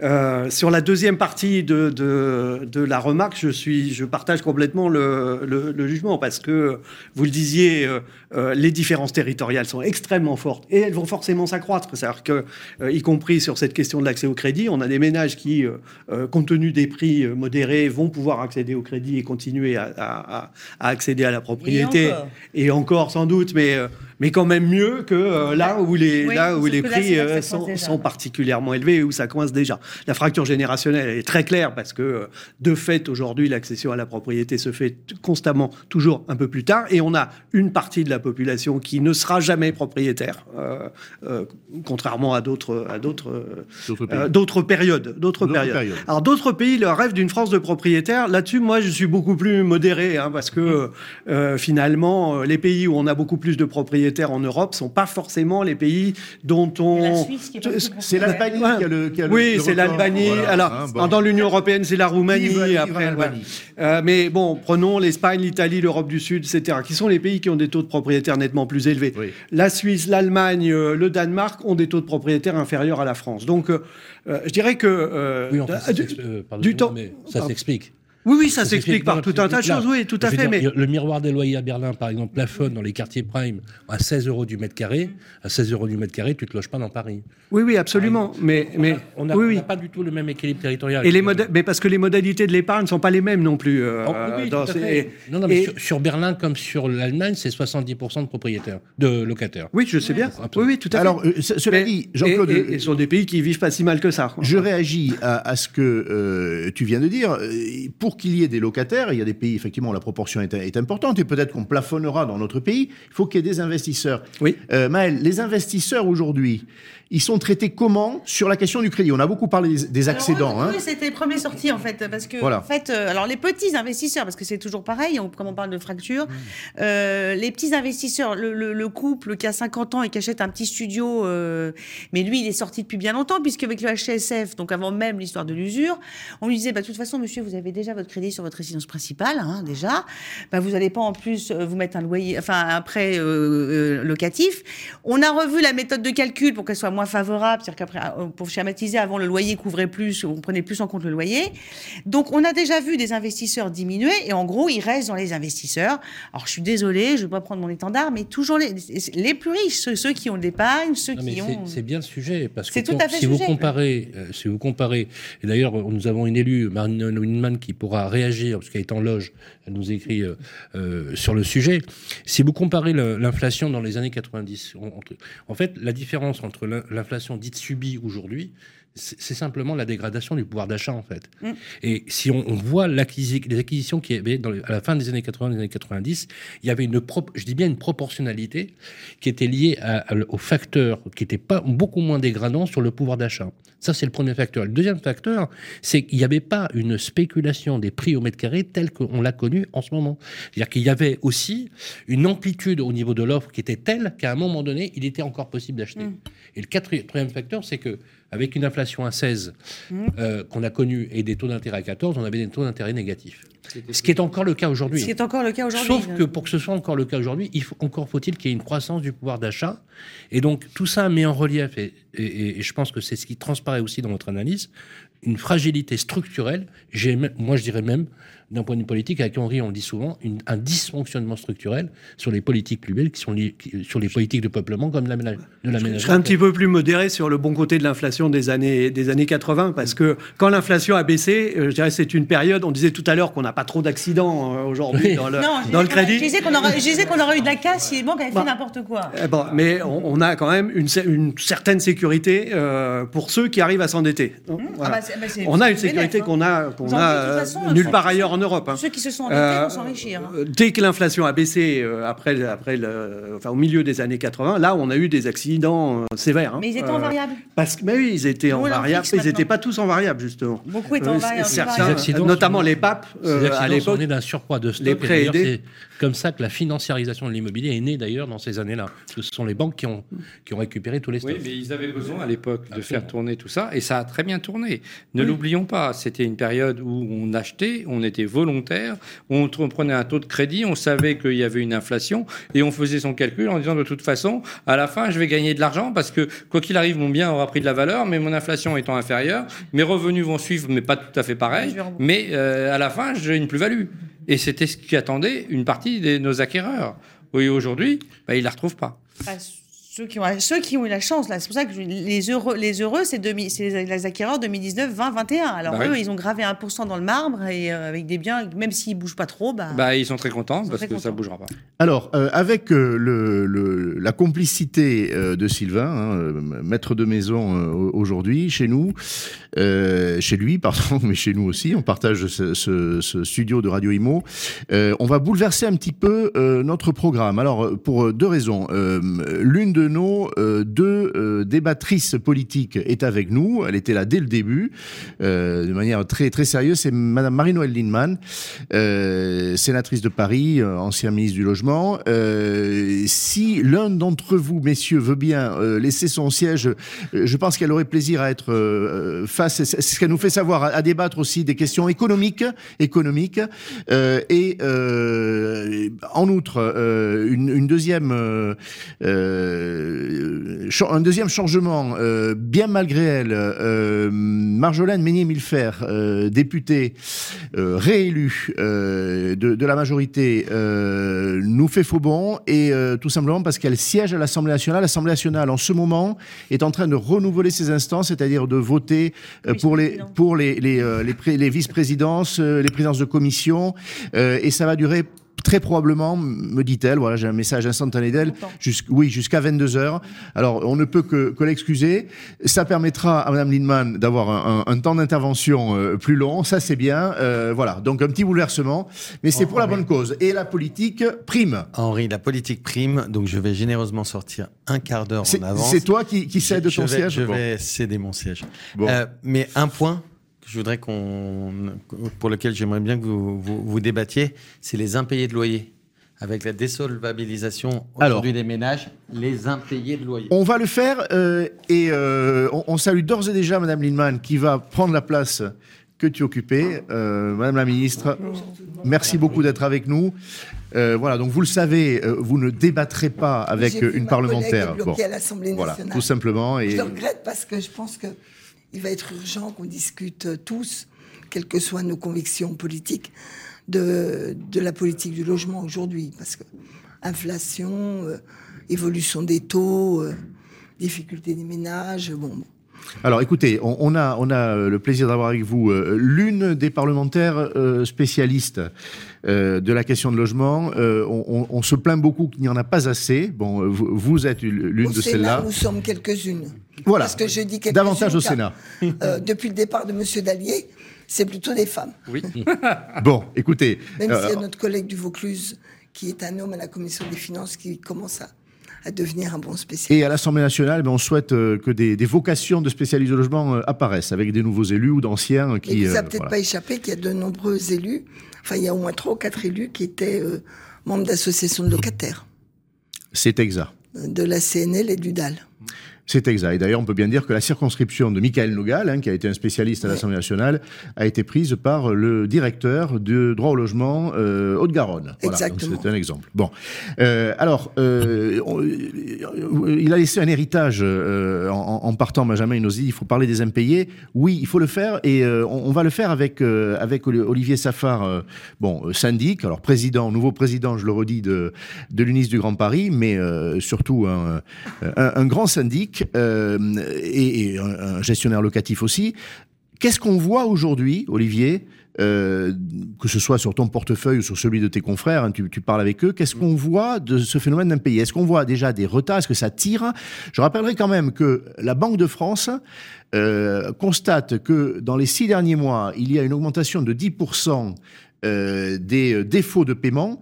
Euh, sur la deuxième partie de, de, de la remarque, je, suis, je partage complètement le, le- le jugement parce que, vous le disiez, euh, les différences territoriales sont extrêmement fortes et elles vont forcément s'accroître. C'est-à-dire que, euh, y compris sur cette question de l'accès au crédit, on a des ménages qui, euh, compte tenu des prix modérés, vont pouvoir accéder au crédit et continuer à, à- à- à accéder à la propriété. Et encore. Et encore, sans doute, mais, mais quand même mieux que euh, là où les, Oui, là où les prix là euh, sont, déjà. sont particulièrement élevés et où ça coince déjà. La fracture générationnelle elle est très claire parce que, euh, de fait, aujourd'hui, l'accession à la propriété se fait constamment toujours un peu plus tard et on a une partie de la population qui ne sera jamais propriétaire, euh, euh, contrairement à d'autres à d'autres euh, D'autres périodes, d'autres périodes. périodes. Alors d'autres pays, le rêve d'une France de propriétaires, là-dessus, moi, je suis beaucoup plus modéré, hein, parce que euh, finalement, les pays où on a beaucoup plus de propriétaires en Europe sont pas forcément les pays dont on. C'est l'Albanie qui a le. qui a Oui, c'est l'Albanie. Voilà, Alors, hein, bon. dans l'Union européenne, c'est la Roumanie. Vive- vive après, l'Albanie. voilà. Euh, mais bon, prenons l'Espagne, l'Italie, l'Europe du Sud, etc., qui sont les pays qui ont des taux de propriétaires nettement plus élevés. Oui. La Suisse, l'Allemagne, euh, le Danemark ont des taux de propriétaires inférieurs à la France. Donc, euh, je dirais que euh, Oui, enfin, ça du- euh, du temps- mais ça Ah. s'explique. Oui, oui, ça s'explique par tout un tas de choses. Oui, tout à fait. dire, Mais Le miroir des loyers à Berlin, par exemple, plafonne dans les quartiers prime à 16 euros du mètre carré. À 16 euros du mètre carré, tu te loges pas dans Paris. oui, oui, absolument. Mais, On mais a- on n'a oui, oui. pas du tout le même équilibre territorial. Et les mais parce que les modalités de l'épargne ne sont pas les mêmes non plus. euh, Oh, oui, dans ces-. Non, non, mais et- sur, sur Berlin comme sur l'Allemagne, c'est 70% de propriétaires, de locataires. Oui, je sais bien. Oui, absolument. oui, tout à fait. Alors, euh, ce- cela Mais- dit, Jean-Claude. Et, ce sont des pays qui vivent pas si mal que ça. Je réagis à, à ce que euh, tu viens de dire. Euh, Pour qu'il y ait des locataires, il y a des pays, effectivement, où la proportion est, est importante et peut-être qu'on plafonnera dans notre pays. Il faut qu'il y ait des investisseurs. Oui. Euh, Maël, les investisseurs aujourd'hui, ils sont traités comment sur la question du crédit? On a beaucoup parlé des, des accédants. Alors, hein. oui, c'était les premiers sortis en fait, parce que Voilà. en fait, euh, alors les petits investisseurs, parce que c'est toujours pareil, on- comme on parle de fracture, Mmh. euh, les petits investisseurs, le, le- le couple qui a 50 ans et qui achète un petit studio, euh, mais lui il est sorti depuis bien longtemps, puisque avec le HSF, donc avant même l'histoire de l'usure, on lui disait, bah, de toute façon, monsieur, vous avez déjà votre crédit sur votre résidence principale, hein, déjà, bah, vous n'allez pas en plus euh, vous mettre un loyer, enfin un prêt euh, euh, locatif. On a revu la méthode de calcul pour qu'elle soit moins favorable, c'est-à-dire qu'après, euh, pour schématiser, avant le loyer couvrait plus, on prenait plus en compte le loyer. Donc on a déjà vu des investisseurs diminuer et en gros ils restent dans les investisseurs. Alors je suis désolée, je ne vais pas prendre mon étendard, mais toujours les, les plus riches, ceux, ceux qui ont de l'épargne, ceux Non, qui ont. c'est bien le sujet parce que C'est tout quand- à fait si vous comparez, euh, si vous comparez, et d'ailleurs nous avons une élue Marine Winman qui pourra réagir parce qu'elle est en loge, elle nous écrit euh, euh, sur le sujet. Si vous comparez l'inflation dans les années 90, on- entre- en fait la différence entre l'in- l'inflation dite subie aujourd'hui, c'est simplement la dégradation du pouvoir d'achat en fait. Mm. Et si on, on voit les acquisitions qui avaient dans les- à la fin des années 80, des années 90, il y avait une, je dis bien une proportionnalité qui était liée à- à- aux facteurs qui étaient pas beaucoup moins dégradants sur le pouvoir d'achat. Ça c'est le premier facteur. Le deuxième facteur, c'est qu'il n'y avait pas une spéculation des prix au mètre carré telle qu'on l'a connue en ce moment. C'est-à-dire qu'il y avait aussi une amplitude au niveau de l'offre qui était telle qu'à un moment donné, il était encore possible d'acheter. Mm. Et le quatrième facteur, c'est que avec une inflation à 16 Mm. euh, qu'on a connue et des taux d'intérêt à 14, on avait des taux d'intérêt négatifs. Ce qui est encore le cas aujourd'hui. Ce qui est encore le cas aujourd'hui. Sauf que pour que ce soit encore le cas aujourd'hui, il faut, encore faut-il qu'il y ait une croissance du pouvoir d'achat. Et donc tout ça met en relief, et, et- et je pense que c'est ce qui transparaît aussi dans votre analyse, une fragilité structurelle. Moi, je dirais même, d'un point de vue politique, avec Henri, on le dit souvent, une- un dysfonctionnement structurel sur les politiques publiques, qui sont liées- qui- sur les politiques de peuplement comme de Je l'aménagement. serais un petit peu plus modéré sur le bon côté de l'inflation des années, des années 80, parce que quand l'inflation a baissé, euh, je dirais que c'est une période, on disait tout à l'heure qu'on n'a pas trop d'accidents euh, aujourd'hui Oui. dans le, Non, je dans le crédit. Je disais qu'on aurait, je disais qu'on aurait eu de la casse si les banques avaient fait Bah. n'importe quoi. Eh bon, mais on, on a quand même une, cer- une certaine sécurité euh, pour ceux qui arrivent à s'endetter. Voilà. Ah bah, bah, on a une sécurité bénef, qu'on a, qu'on euh, façon, nulle part ailleurs en Europe. hein. Ceux qui se sont endettés Euh, vont s'enrichir. hein. euh, Dès que l'inflation a baissé euh, après, après le, enfin, au milieu des années 80, là, on a eu des accidents euh, sévères. hein. Mais ils étaient Euh, en variable. Parce que, mais oui, ils étaient en Nous, variable. Ils n'étaient pas tous en variable, justement. Beaucoup étaient en Euh, variable. certains, notamment sont- les papes, euh, à l'époque. d'un de stock. les et prêts aidés. C'est comme ça que la financiarisation de l'immobilier est née d'ailleurs dans ces années-là. Ce sont les banques qui ont, qui ont récupéré tous les stocks. Oui, mais ils avaient besoin à l'époque de faire tourner tout ça, et ça a très bien tourné. Ne l'oublions pas, c'était une période où on achetait, on était volontaire, on prenait un taux de crédit, on savait qu'il y avait une inflation, et on faisait son calcul en disant de toute façon, à la fin, je vais gagner de l'argent parce que quoi qu'il arrive, mon bien aura pris de la valeur, mais mon inflation étant inférieure, mes revenus vont suivre, mais pas tout à fait pareil, mais euh, à la fin, j'ai une plus-value. Et c'était ce qui attendait une partie de nos acquéreurs. Oui, aujourd'hui, bah, ils ne la retrouvent pas. Ceux, qui ont, ceux qui ont eu la chance, là, c'est pour ça que je- les heureux, les heureux c'est demi- c'est les, les acquéreurs 2019, 20, 21. Alors Bah eux, oui. ils ont gravé 1% dans le marbre et euh, avec des biens, même s'ils bougent pas trop, bah, Bah, ils sont très contents sont parce très que ça contents. bougera pas. Alors, euh, avec euh, le, le- la complicité euh, de Sylvain, hein, maître de maison euh, au- aujourd'hui, chez nous, euh, chez lui, pardon, mais chez nous aussi, on partage ce, ce- ce studio de Radio Imo, euh, on va bouleverser un petit peu euh, notre programme. Alors, pour deux raisons. Euh, L'une de euh, deux euh, débattrices politiques est avec nous, elle était là dès le début, euh, de manière très, très sérieuse, c'est Madame Marie-Noëlle Lindemann, sénatrice de Paris, ancien ministre du Logement. Si l'un d'entre vous, messieurs, veut bien laisser son siège, je pense qu'elle aurait plaisir à être face. C'est ce qu'elle nous fait savoir, à, débattre aussi des questions économiques, économiques, et en outre une, deuxième, un deuxième changement, euh, bien malgré elle, euh, Marjolaine Meunier-Milfer, euh, députée euh, réélue euh, de, de la majorité, euh, nous fait faux bon, et euh, tout simplement parce qu'elle siège à l'Assemblée nationale. L'Assemblée nationale, en ce moment, est en train de renouveler ses instances, c'est-à-dire de voter euh, pour les pour les les, euh, les, pré- les vice-présidences, euh, les présidences de commission, euh, et ça va durer très probablement, me dit-elle, voilà, j'ai un message instantané d'elle, jusqu'- oui, jusqu'à 22 heures. Alors, on ne peut que, que l'excuser. Ça permettra à Madame Lindman d'avoir un, un- un temps d'intervention euh, plus long. Ça, c'est bien. Euh, voilà. Donc, un petit bouleversement. Mais c'est pour la bonne cause. Et la politique prime. Henri, la politique prime, donc je vais généreusement sortir un quart d'heure C'est en avance. c'est toi qui, qui cède Je ton vais- siège Je Bon. vais céder mon siège. Bon. Euh, mais un point je voudrais qu'on, pour lequel j'aimerais bien que vous, vous, vous débattiez, c'est les impayés de loyer. Avec la désolvabilisation aujourd'hui des ménages, les impayés de loyer. On va le faire euh, et euh, on, on salue d'ores et déjà Madame Lindman qui va prendre la place que tu occupais. Euh, Madame la ministre, merci beaucoup d'être avec nous. Euh, voilà, donc vous le savez, euh, vous ne débattrez pas avec J'ai vu une ma parlementaire. bloquée à l'Assemblée voilà, nationale. tout simplement. Je le regrette parce que je pense que il va être urgent qu'on discute euh, tous, quelles que soient nos convictions politiques, de, la politique du logement aujourd'hui. Parce que inflation, euh, évolution des taux, euh, difficulté des ménages, bon. Alors écoutez, on, on a, on a euh, le plaisir d'avoir avec vous euh, l'une des parlementaires euh, spécialistes euh, de la question de logement. Euh, on, on- on se plaint beaucoup qu'il n'y en a pas assez. Bon, vous, vous êtes l'une de celles-là. nous sommes quelques-unes. Voilà. Parce que je dis quelques-unes. Davantage au Sénat. euh, depuis le départ de Monsieur Dallier, c'est plutôt des femmes. Oui. Bon, écoutez. Même euh, s'il y a notre collègue du Vaucluse, qui est un homme à la commission des finances, qui commence à, à devenir un bon spécialiste. Et à l'Assemblée nationale, ben, on souhaite euh, que des, des vocations de spécialistes de logement euh, apparaissent avec des nouveaux élus ou d'anciens Et qui. a euh, peut-être voilà. pas échappé qu'il y a de nombreux élus, enfin il y a au moins trois ou quatre élus qui étaient membres d'associations de locataires, C'est exact. de la CNL et du DAL. C'est exact. Et d'ailleurs, on peut bien dire que la circonscription de Michael Nogal, hein, qui a été un spécialiste à l'Assemblée nationale, a été prise par le directeur de droit au logement euh, Haute-Garonne. Voilà, c'est un exemple. Bon. Euh, alors, euh, on- il a laissé un héritage en, en partant, Benjamin, dit il faut parler des impayés. Oui, il faut le faire et on, on va le faire avec, avec Olivier Safar, bon, syndic, alors président, nouveau président, je le redis, de, de l'UNIS du Grand Paris, mais surtout un, un, un grand syndic euh, et, un, gestionnaire locatif aussi. Qu'est-ce qu'on voit aujourd'hui, Olivier euh, que ce soit sur ton portefeuille ou sur celui de tes confrères, hein, tu, parles avec eux, qu'est-ce qu'on voit de ce phénomène d'impayé Est-ce qu'on voit déjà des retards? Est-ce que ça tire? Je rappellerai quand même que la Banque de France euh, constate que dans les six derniers mois, il y a une augmentation de 10% euh, des défauts de paiement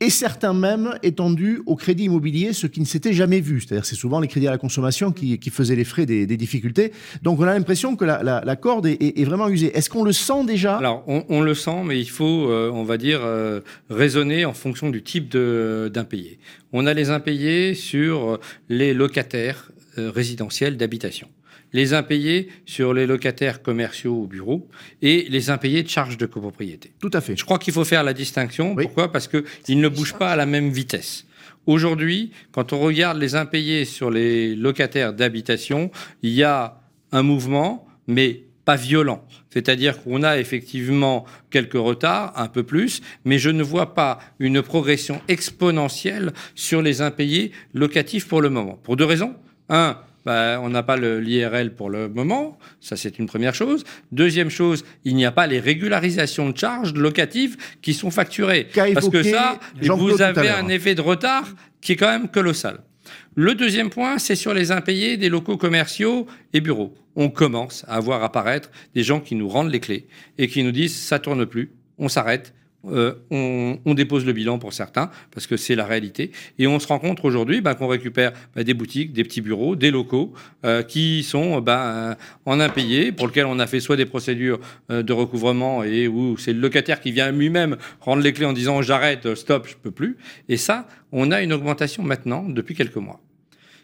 et certains même étendus au crédit immobilier, ce qui ne s'était jamais vu. C'est-à-dire c'est souvent les crédits à la consommation qui, faisaient les frais des, difficultés. Donc on a l'impression que la, corde est, vraiment usée. Est-ce qu'on le sent déjà? Alors, on, le sent, mais il faut, euh, on va dire, euh, raisonner en fonction du type d'impayé. On a les impayés sur les locataires euh, résidentiels d'habitation, les impayés sur les locataires commerciaux au bureau et les impayés de charges de copropriété. Tout à fait. Je crois qu'il faut faire la distinction. Oui. Pourquoi? Parce qu'ils ne bougent pas à la même vitesse. Aujourd'hui, quand on regarde les impayés sur les locataires d'habitation, il y a un mouvement, mais pas violent. C'est-à-dire qu'on a effectivement quelques retards, un peu plus, mais je ne vois pas une progression exponentielle sur les impayés locatifs pour le moment. Pour deux raisons. Un, bah, on n'a pas l'IRL pour le moment, ça c'est une première chose. Deuxième chose, il n'y a pas les régularisations de charges locatives qui sont facturées. Parce que ça, vous avez un effet de retard qui est quand même colossal. Le deuxième point, c'est sur les impayés des locaux commerciaux et bureaux. On commence à voir apparaître des gens qui nous rendent les clés et qui nous disent ça tourne plus, on s'arrête, euh, on, dépose le bilan pour certains parce que c'est la réalité et on se rend compte aujourd'hui bah, qu'on récupère bah, des boutiques, des petits bureaux, des locaux euh, qui sont bah, euh, en impayés pour lesquels on a fait soit des procédures euh, de recouvrement et où c'est le locataire qui vient lui-même rendre les clés en disant j'arrête, stop, je peux plus. Et ça, on a une augmentation maintenant depuis quelques mois.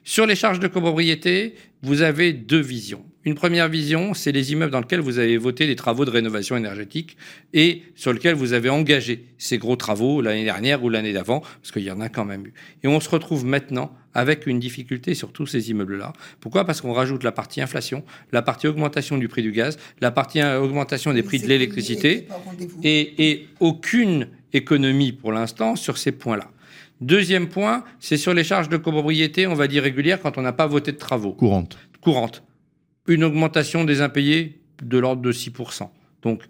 Sur les charges de copropriété, vous avez deux visions. Une première vision, c'est les immeubles dans lesquels vous avez voté des travaux de rénovation énergétique et sur lesquels vous avez engagé ces gros travaux l'année dernière ou l'année d'avant, parce qu'il y en a quand même eu. Et on se retrouve maintenant avec une difficulté sur tous ces immeubles-là. Pourquoi? Parce qu'on rajoute la partie inflation, la partie augmentation du prix du gaz, la partie euh, augmentation des prix de l'électricité et, et aucune économie pour l'instant sur ces points-là. Deuxième point, c'est sur les charges de copropriété, on va dire régulières, quand on n'a pas voté de travaux Courante. courantes. Une augmentation des impayés de l'ordre de 6%. Donc,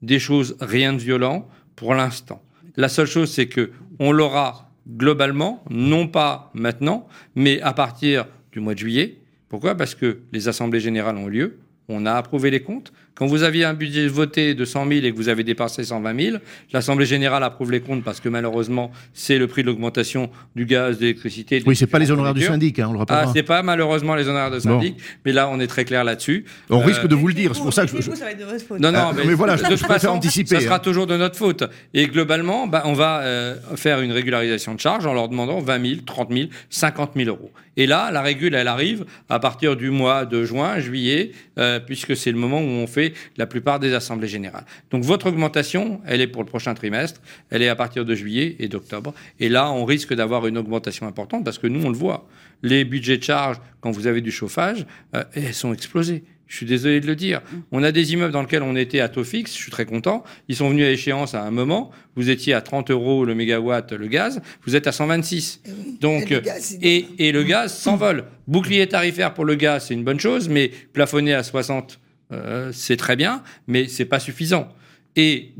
des choses, rien de violent pour l'instant. La seule chose, c'est que on l'aura globalement, non pas maintenant, mais à partir du mois de juillet. Pourquoi? Parce que les assemblées générales ont lieu, on a approuvé les comptes. Quand vous aviez un budget voté de 100 000 et que vous avez dépassé 120 000, l'Assemblée générale approuve les comptes parce que malheureusement, c'est le prix de l'augmentation du gaz, de l'électricité. Oui, c'est pas les honoraires du syndic, hein, on le rappelle. Ah, c'est pas malheureusement les honoraires de syndic, mais là on est très clair là-dessus. on Euh, risque de vous le dire, c'est pour ça que je, je- Ça va être de votre faute. Non, non, Ah, mais voilà, je- de je façon, anticiper, Ça sera hein. toujours de notre faute. Et globalement, bah, on va euh, faire une régularisation de charges en leur demandant 20 000, 30 000, 50 000 euros. Et là, la régule, elle arrive à partir du mois de juin, juillet, euh, puisque c'est le moment où on fait la plupart des assemblées générales. Donc votre augmentation, elle est pour le prochain trimestre, elle est à partir de juillet et d'octobre. Et là, on risque d'avoir une augmentation importante parce que nous, on le voit. Les budgets de charges, quand vous avez du chauffage, euh, elles sont explosées. Je suis désolé de le dire. On a des immeubles dans lesquels on était à taux fixe, je suis très content. Ils sont venus à échéance à un moment. Vous étiez à 30 euros le mégawatt le gaz, vous êtes à 126. Eh. Donc, Et le gaz, il et, et le gaz s'envole. Bouclier tarifaire pour le gaz, c'est une bonne chose, mais plafonné à 60, euh, c'est très bien, mais c'est pas suffisant. Et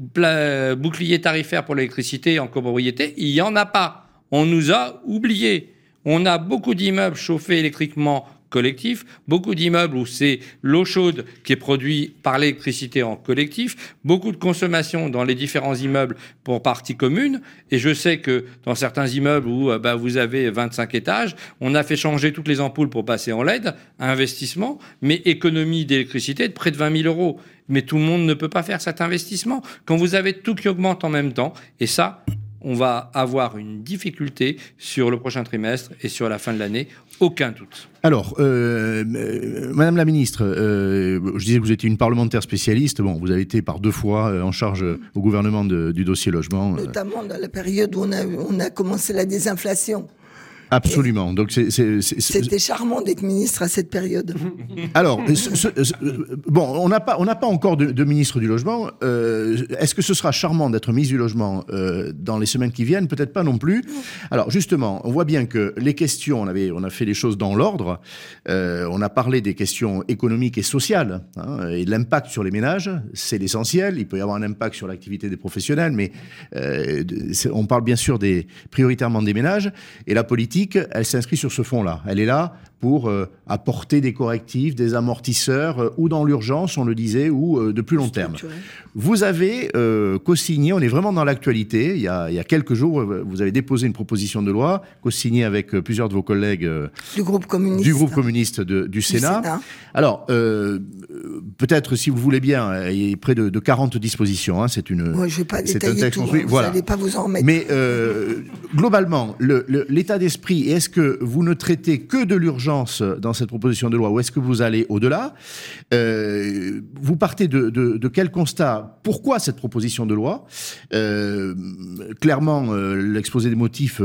bouclier tarifaire pour l'électricité en copropriété, il y en a pas. On nous a oubliés. On a beaucoup d'immeubles chauffés électriquement collectifs, beaucoup d'immeubles où c'est l'eau chaude qui est produite par l'électricité en collectif, beaucoup de consommation dans les différents immeubles pour partie commune. Et je sais que dans certains immeubles où euh, bah, vous avez 25 étages, on a fait changer toutes les ampoules pour passer en LED, investissement, mais économie d'électricité de près de 20 000 euros. Mais tout le monde ne peut pas faire cet investissement quand vous avez tout qui augmente en même temps. Et ça, on va avoir une difficulté sur le prochain trimestre et sur la fin de l'année, aucun doute. Alors, euh, euh, Madame la Ministre, euh, je disais que vous étiez une parlementaire spécialiste. Bon, vous avez été par deux fois en charge au gouvernement de- du dossier logement. Notamment dans la période où on a, on a commencé la désinflation. Absolument. Donc, C'était charmant d'être ministre à cette période. Alors, ce- ce- ce- bon, on n'a pas, on n'a pas encore de, de ministre du logement. Euh, Est-ce que ce sera charmant d'être ministre du logement euh, dans les semaines qui viennent? Peut-être pas non plus. Alors, justement, on voit bien que les questions, on avait, on a fait les choses dans l'ordre. Euh, on a parlé des questions économiques et sociales hein, et de l'impact sur les ménages. C'est l'essentiel. Il peut y avoir un impact sur l'activité des professionnels, mais euh, on parle bien sûr des prioritairement des ménages. Et la politique, elle s'inscrit sur ce fond-là. Elle est là pour euh, apporter des correctifs, des amortisseurs, euh, ou dans l'urgence, on le disait, ou euh, de plus long terme. Vous avez co-signé, on est vraiment dans l'actualité, il, y a- il y a quelques jours, vous avez déposé une proposition de loi, co-signée avec plusieurs de vos collègues Du groupe communiste. du groupe communiste de- du Du Sénat. Sénat. Alors, peut-être, si vous voulez bien, il y a près de, de 40 dispositions, hein, c'est une... Moi, je vais pas détailler texte tout. construit, hein, Vous voilà. pas vous en remettre. Mais globalement, le- le- l'état d'esprit, est-ce que vous ne traitez que de l'urgence dans cette proposition de loi ou est-ce que vous allez au-delà Euh, Vous partez de, de- de quel constat? Pourquoi cette proposition de loi? Euh, Clairement, euh, l'exposé des motifs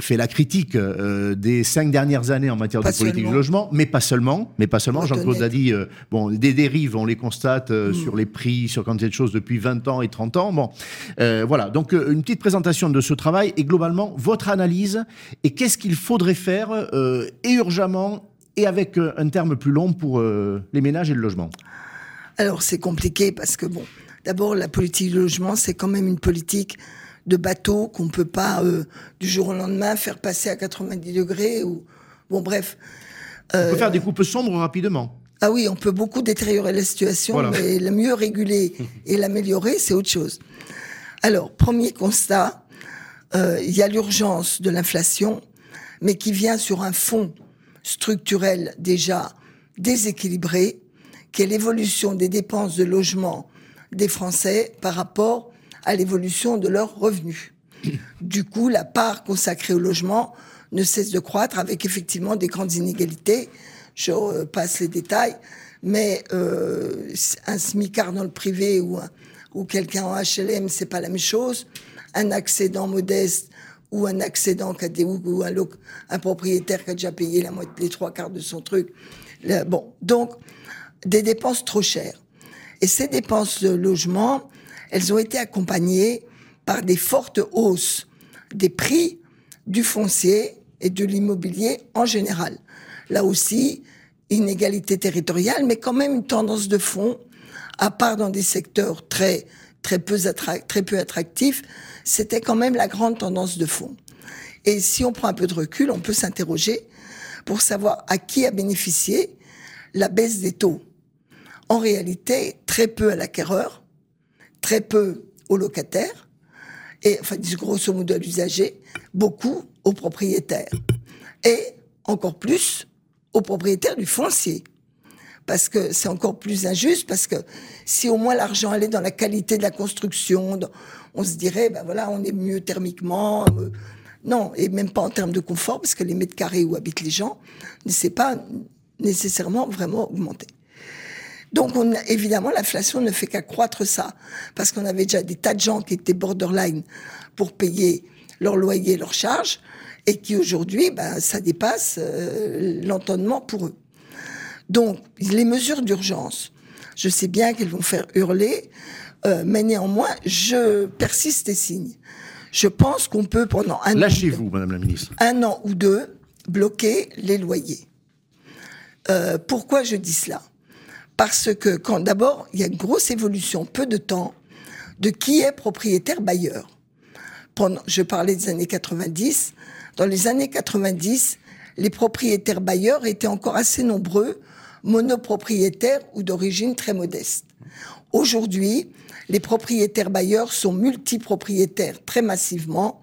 fait la critique des cinq dernières années en matière Pas de politique du logement, mais pas seulement. Mais pas seulement. Jean-Claude l'a honnête. dit. bon, des dérives, on les constate euh, Mm. sur les prix, sur quantité de choses depuis 20 ans et 30 ans. Bon, voilà. Donc, une petite présentation de ce travail et globalement, votre analyse et qu'est-ce qu'il faudrait faire et urgemment et avec euh, un terme plus long pour euh, les ménages et le logement. Alors, c'est compliqué parce que, bon, d'abord, la politique du logement, c'est quand même une politique de bateau qu'on ne peut pas, euh, du jour au lendemain, faire passer à 90 degrés ou. Bon, bref. On peut faire des coupes sombres rapidement. Ah oui, on peut beaucoup détériorer la situation, Voilà. mais le mieux réguler et l'améliorer, c'est autre chose. Alors, premier constat, euh, il y a l'urgence de l'inflation, mais qui vient sur un fond structurel déjà déséquilibré, qui est l'évolution des dépenses de logement des Français par rapport à l'évolution de leurs revenus. Du coup, la part consacrée au logement ne cesse de croître avec effectivement des grandes inégalités. Je euh, passe les détails, mais euh, un smicard dans le privé ou, ou quelqu'un en HLM, c'est pas la même chose. Un accédant modeste ou un accédant qui a des- ou un, propriétaire qui a déjà payé les trois quarts de son truc. Bon, donc des dépenses trop chères. Et ces dépenses de logement, elles ont été accompagnées par des fortes hausses des prix du foncier et de l'immobilier en général. Là aussi, inégalité territoriale, mais quand même une tendance de fond, à part dans des secteurs très, très, peu, très peu attractifs, c'était quand même la grande tendance de fond. Et si on prend un peu de recul, on peut s'interroger pour savoir à qui a bénéficié la baisse des taux. En réalité, très peu à l'acquéreur, très peu aux locataires, et enfin, grosso modo à l'usager, beaucoup aux propriétaires. Et encore plus aux propriétaires du foncier. Parce que c'est encore plus injuste, parce que si au moins l'argent allait dans la qualité de la construction, on se dirait, ben voilà, on est mieux thermiquement. euh, non, et même pas en termes de confort, parce que les mètres carrés où habitent les gens ne s'est pas nécessairement vraiment augmenté. Donc, on évidemment, l'inflation ne fait qu'accroître ça, parce qu'on avait déjà des tas de gens qui étaient borderline pour payer leur loyer, leurs charges, et qui aujourd'hui, ben, ça dépasse euh, l'entendement pour eux. Donc, les mesures d'urgence, je sais bien qu'elles vont faire hurler, euh, mais néanmoins, je persiste et signe. Je pense qu'on peut pendant un Lâchez-vous, Madame la Ministre. un an ou deux bloquer les loyers. Euh, pourquoi je dis cela? Parce que quand d'abord il y a une grosse évolution, peu de temps, de qui est propriétaire bailleur. Pendant, je parlais des années 90. Dans les années 90, les propriétaires bailleurs étaient encore assez nombreux, monopropriétaires ou d'origine très modeste. Aujourd'hui, les propriétaires bailleurs sont multipropriétaires très massivement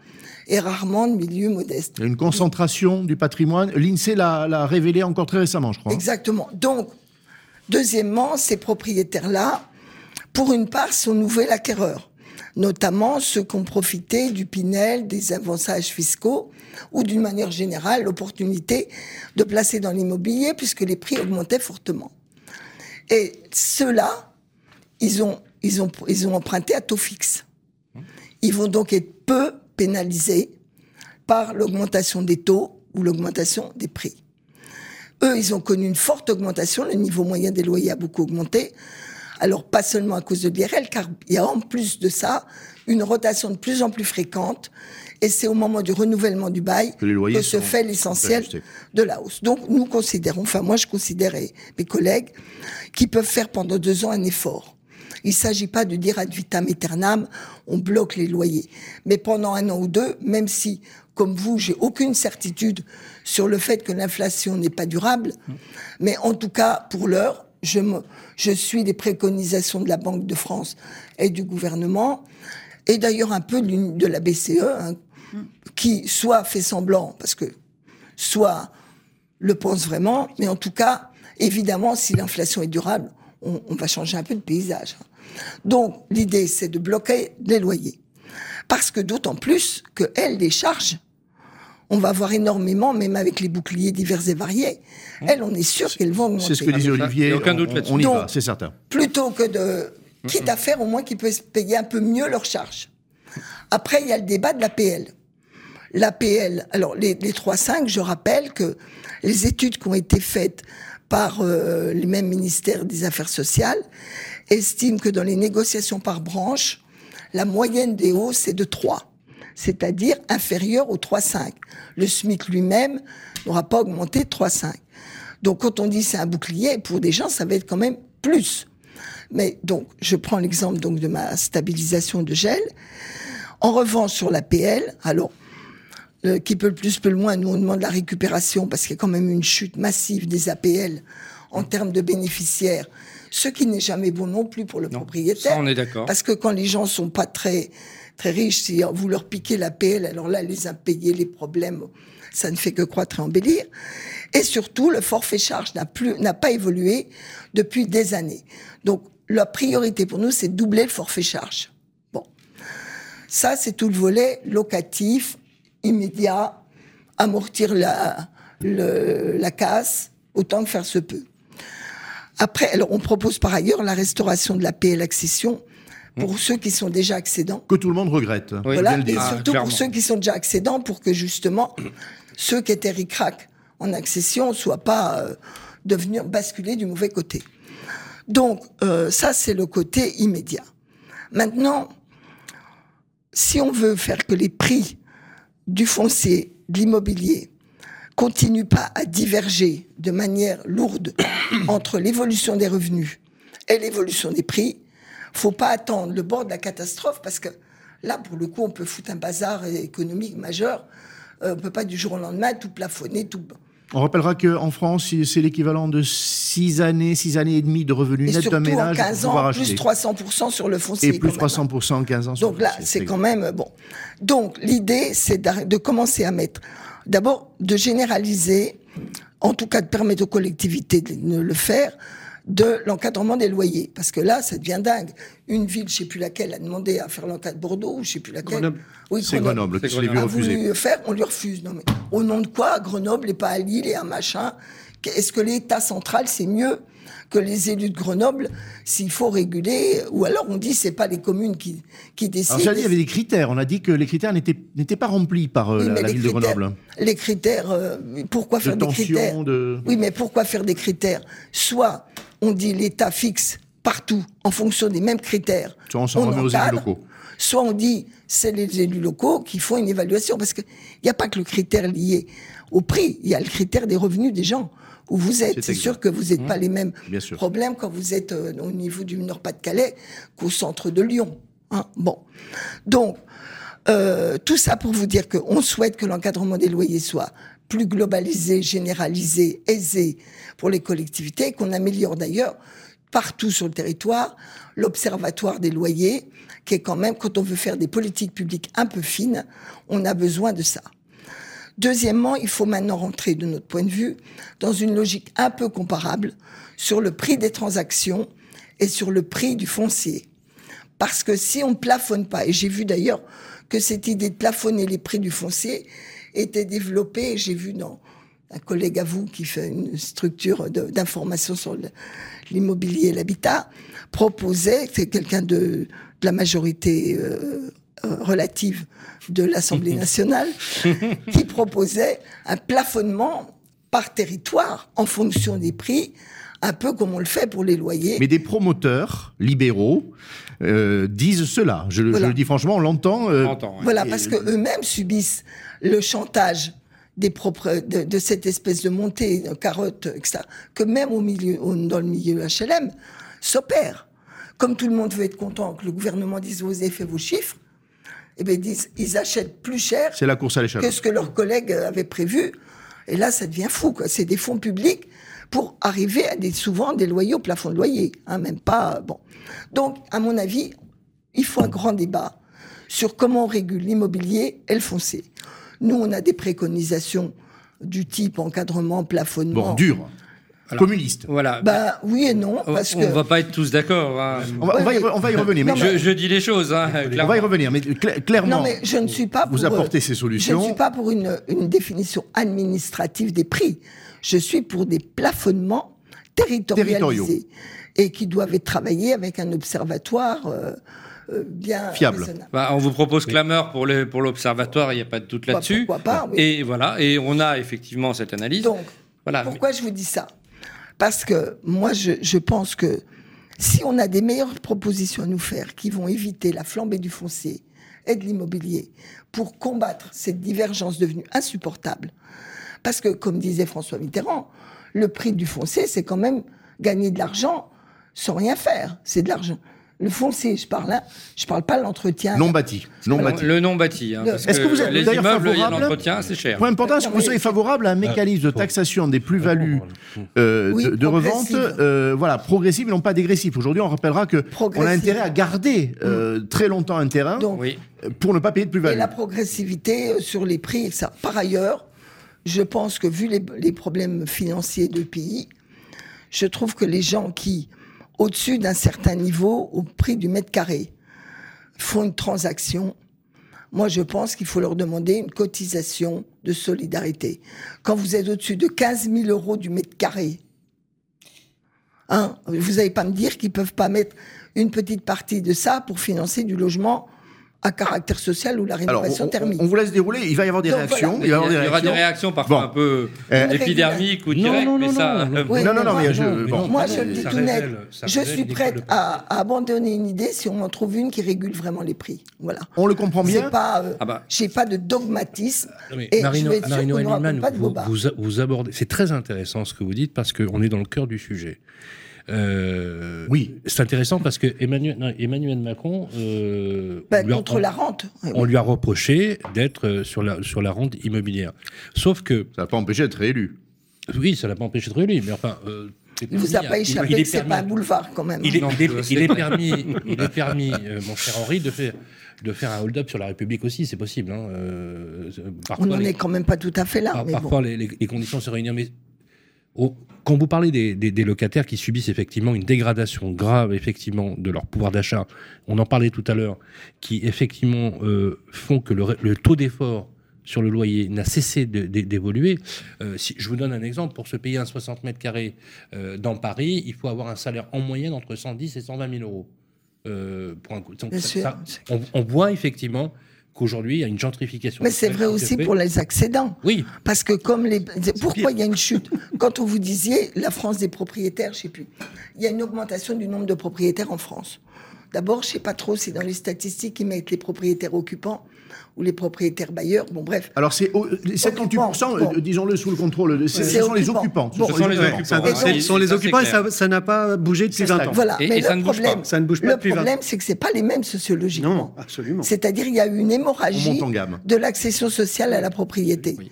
et rarement de milieu modeste. Il y a une concentration du patrimoine. L'INSEE l'a révélé encore très récemment, je crois. Exactement. Donc, deuxièmement, ces propriétaires-là, pour une part, sont nouveaux acquéreurs, notamment ceux qui ont profité du Pinel, des avantages fiscaux, ou d'une manière générale, l'opportunité de placer dans l'immobilier, puisque les prix augmentaient fortement. Et ceux-là, ils ont, ils, ont, ils ont emprunté à taux fixe. Ils vont donc être peu pénalisés par l'augmentation des taux ou l'augmentation des prix. Eux, ils ont connu une forte augmentation, le niveau moyen des loyers a beaucoup augmenté. Alors, pas seulement à cause de l'IRL, car il y a en plus de ça une rotation de plus en plus fréquente. Et c'est au moment du renouvellement du bail Que se fait l'essentiel de la hausse. Donc, nous considérons, enfin, moi, je considère, et mes collègues, qui peuvent faire pendant deux ans un effort. Il s'agit pas de dire ad vitam aeternam, on bloque les loyers. Mais pendant un an ou deux, même si, comme vous, j'ai aucune certitude sur le fait que l'inflation n'est pas durable, mais en tout cas, pour l'heure, je, me, je suis des préconisations de la Banque de France et du gouvernement, et d'ailleurs un peu de la BCE, hein, qui soit fait semblant, parce que soit le pense vraiment, mais en tout cas, évidemment, si l'inflation est durable, on, on va changer un peu de paysage. Donc, l'idée, c'est de bloquer les loyers. Parce que d'autant plus que, elles, les charges, on va voir énormément, même avec les boucliers divers et variés. Elles, on est sûr qu'elles vont augmenter. C'est ce que disait Olivier. y a aucun doute on- là-dessus. On y Donc- va, c'est certain. plutôt que de quitte à faire au moins qu'ils puissent payer un peu mieux leurs charges. Après, il y a le débat de l'APL. L'APL, alors les, les 3-5, je rappelle que les études qui ont été faites par euh, les mêmes ministères des Affaires sociales estiment que dans les négociations par branche, la moyenne des hausses est de 3, c'est-à-dire inférieure au 3,5. Le SMIC lui-même n'aura pas augmenté de 3,5. Donc quand on dit c'est un bouclier, pour des gens, ça va être quand même plus. Mais donc, je prends l'exemple donc de ma stabilisation de gel. En revanche, sur l'APL, alors, le- qui peut le plus, peut le moins, nous on demande la récupération parce qu'il y a quand même une chute massive des APL en termes de bénéficiaires, ce qui n'est jamais bon non plus pour le propriétaire. ça, on est d'accord. Parce que quand les gens sont pas très très riches, si vous leur piquez l'APL, alors là, les impayés, les problèmes, ça ne fait que croître et embellir. Et surtout, le forfait charge n'a plus, n'a pas évolué depuis des années. Donc, la priorité pour nous, c'est de doubler le forfait charge. Bon. Ça, c'est tout le volet locatif, immédiat, amortir la, la casse, autant que faire se peut. Après, alors, on propose par ailleurs la restauration de la PL accession pour ceux qui sont déjà accédants. Que tout le monde regrette. Oui. Voilà, et. Ah, surtout clairement. pour ceux qui sont déjà accédants, pour que justement ceux qui étaient ric-rac en accession soient pas euh, devenus basculer du mauvais côté. Donc euh, ça c'est le côté immédiat. Maintenant, si on veut faire que les prix du foncier, de l'immobilier, continuent pas à diverger de manière lourde entre l'évolution des revenus et l'évolution des prix, faut pas attendre le bord de la catastrophe parce que là, pour le coup, on peut foutre un bazar économique majeur. Euh, on peut pas du jour au lendemain tout plafonner, tout. On rappellera qu'en France, c'est l'équivalent de 6 années, 6 années et demie de revenus Et nets d'un ménage pour 15 pouvoir ans, plus 300% sur le foncier. Et plus quand même, hein. 300% en 15 ans. sur Donc le là, c'est quand même bon. Donc l'idée, c'est de commencer à mettre, d'abord, de généraliser, en tout cas de permettre aux collectivités de le faire, de l'encadrement des loyers, parce que là, ça devient dingue. Une ville, je sais plus laquelle, a demandé à faire l'encadrement Bordeaux, ou je sais plus laquelle. Grenoble. Oui, C'est Grenoble se l'est vu a refuser. voulu faire, on lui refuse. Non mais au nom de quoi Grenoble et pas à Lille et un machin Est-ce que l'État central, c'est mieux que les élus de Grenoble s'il faut réguler Ou alors on dit c'est pas les communes qui, qui décident. Alors, ça dit, il y avait des critères. On a dit que les critères n'étaient n'étaient pas remplis par euh, Oui, la, ville de Grenoble. Les critères, euh, pourquoi De faire des critères de... Oui, mais pourquoi faire des critères Soit on dit l'État fixe partout en fonction des mêmes critères. Soit on s'en remet aux élus locaux. Soit on dit c'est les élus locaux qui font une évaluation parce qu'il n'y a pas que le critère lié au prix, il y a le critère des revenus des gens où vous êtes. C'est sûr que vous n'êtes pas les mêmes Bien sûr. problèmes quand vous êtes euh, au niveau du Nord-Pas-de-Calais qu'au centre de Lyon. hein. Bon, donc euh, tout ça pour vous dire qu'on souhaite que l'encadrement des loyers soit plus globalisé, généralisé, aisé pour les collectivités, qu'on améliore d'ailleurs partout sur le territoire l'observatoire des loyers, qui est quand même, quand on veut faire des politiques publiques un peu fines, on a besoin de ça. Deuxièmement, il faut maintenant rentrer, de notre point de vue, dans une logique un peu comparable sur le prix des transactions et sur le prix du foncier. Parce que si on ne plafonne pas, et j'ai vu d'ailleurs que cette idée de plafonner les prix du foncier était développée, j'ai vu dans un collègue à vous qui fait une structure d'information sur l'immobilier et l'habitat, proposait, c'est quelqu'un de, de la majorité euh, euh, relative de l'Assemblée nationale, qui proposait un plafonnement par territoire en fonction des prix, un peu comme on le fait pour les loyers. Mais des promoteurs libéraux euh, disent cela. Je, le- je Voilà. le dis franchement, on l'entend. euh, On entend, ouais. Voilà, parce que eux-mêmes subissent le chantage des propres, de, de cette espèce de montée de carotte, etc., que même au milieu, au- dans le milieu HLM, s'opère. Comme tout le monde veut être content que le gouvernement dise vous avez fait vos chiffres, eh bien, ils, disent, ils achètent plus cher la course à que ce que leurs collègues avaient prévu. Et là, ça devient fou. C'est des fonds publics pour arriver à des, souvent des loyers au plafond de loyer, hein, même pas, bon. Donc, à mon avis, il faut un grand débat sur comment on régule l'immobilier et le foncier. Nous, on a des préconisations du type encadrement, plafonnement. Bon, dur. Communiste. Voilà. Bah, oui et non, on parce on que. va pas être tous d'accord. hein. On va, on va y, Ouais, re- on va y revenir. Mais Non, je- Je, je dis les choses, hein, on va y revenir. Mais cla- clairement, Non, mais je ne suis pas pour. vous apportez euh, ces Je solutions. ne suis pas pour une, une définition administrative des prix. Je suis pour des plafonnements territorialisés Territoriaux. et qui doivent être travaillés avec un observatoire euh, bien Fiable. Bah, on vous propose clameur pour l'observatoire, il n'y a pas de doute Bah, là-dessus. pourquoi pas, oui. Et voilà, et on a effectivement cette analyse. Donc, voilà. pourquoi je vous dis ça? Parce que moi, je, je pense que si on a des meilleures propositions à nous faire qui vont éviter la flambée du foncier et de l'immobilier pour combattre cette divergence devenue insupportable, parce que, comme disait François Mitterrand, le prix du foncier, c'est quand même gagner de l'argent sans rien faire. C'est de l'argent. Le foncier, je parle là, je parle pas de l'entretien. Non bâti. Non Le- bâti. Le non bâti. hein, parce Est-ce que vous êtes les d'ailleurs immeubles, favorable l'entretien, c'est cher. Point important, est-ce que vous c'est- favorable à un mécanisme de taxation des plus-values euh, Oui, de, de revente, progressive. euh, voilà, progressive et non pas dégressive. Aujourd'hui, on rappellera que on a intérêt à garder euh, très longtemps un terrain Donc, pour ne pas payer de et plus-value. la progressivité sur les prix et ça. Par ailleurs, je pense que vu les, les problèmes financiers du pays, je trouve que les gens qui, au-dessus d'un certain niveau, au prix du mètre carré, font une transaction, moi je pense qu'il faut leur demander une cotisation de solidarité. Quand vous êtes au-dessus de 15 000 euros du mètre carré, hein, vous n'allez pas me dire qu'ils peuvent pas mettre une petite partie de ça pour financer du logement à caractère social ou la rénovation on, on- thermique. on vous laisse dérouler. Il va y avoir des Donc, réactions. voilà. Il va y avoir Il des y aura des réactions. parfois Bon. un peu Euh, épidermiques ou non, directes, non, mais non, ça. non, euh, non, non, non, moi, mais je- non, bon. non, Moi, je le dis ça tout net. ça Je suis prête à, à abandonner une idée si on en trouve une qui régule vraiment les prix. Voilà. On le comprend bien. Pas, euh, Ah bah. j'ai pas de dogmatisme. Non, Et Marino, je Hellman, vous, vous abordez. C'est très intéressant ce que vous dites parce qu'on est dans le cœur du sujet. Euh, Oui. C'est intéressant parce que Emmanuel, non, Emmanuel Macron, euh, Bah, on lui a- contre la rente. on lui a reproché d'être euh, sur la, sur la rente immobilière. Sauf que, Ça n'a pas empêché d'être réélu. oui, ça l'a pas empêché de réélu, mais enfin. euh, c'est Il vous a pas il- échappé il est que c'est permis- pas un boulevard quand même. Il est, Non, il est- c'est il est pas- permis, il est permis euh, mon cher Henri, de faire, de faire un hold-up sur la République aussi, c'est possible. Hein, euh, parfois, On n'en est quand même pas tout à fait là. par- mais parfois, bon. les, les- les conditions se réunissent. Mais au- quand vous parlez des, des- des locataires qui subissent effectivement une dégradation grave effectivement de leur pouvoir d'achat, on en parlait tout à l'heure, qui effectivement euh, font que le, taux d'effort sur le loyer n'a cessé d'évoluer. Euh, si, je vous donne un exemple. Pour se payer un 60 mètres carrés euh, dans Paris, il faut avoir un salaire en moyenne entre 110 et 120 000 euros. Euh, pour un coup. Donc, Bien ça- sûr. ça- on, on voit effectivement qu'aujourd'hui, il y a une gentrification. Mais c'est vrai aussi pour les accédants. Oui, Parce que comme les... Pourquoi il y a une chute? Quand on vous disiez la France des propriétaires, je sais plus, il y a une augmentation du nombre de propriétaires en France. D'abord, je sais pas trop si dans les statistiques ils mettent les propriétaires occupants ou les propriétaires bailleurs. Bon, bref. Alors, c'est au- les 78%, Bon. euh, disons-le sous le contrôle, de, ce sont les occupant. occupants. Bon. Ce sont les occupants. sont les occupants et ça n'a pas bougé depuis Ça 20 stagne. ans. Voilà. Et- Mais et ça le ne bouge problème, pas. Ça ne bouge pas le depuis 20 ans. problème, c'est que c'est pas les mêmes sociologiquement. Non, absolument. C'est-à-dire, il y a eu une On hémorragie de l'accession sociale à la propriété. Oui.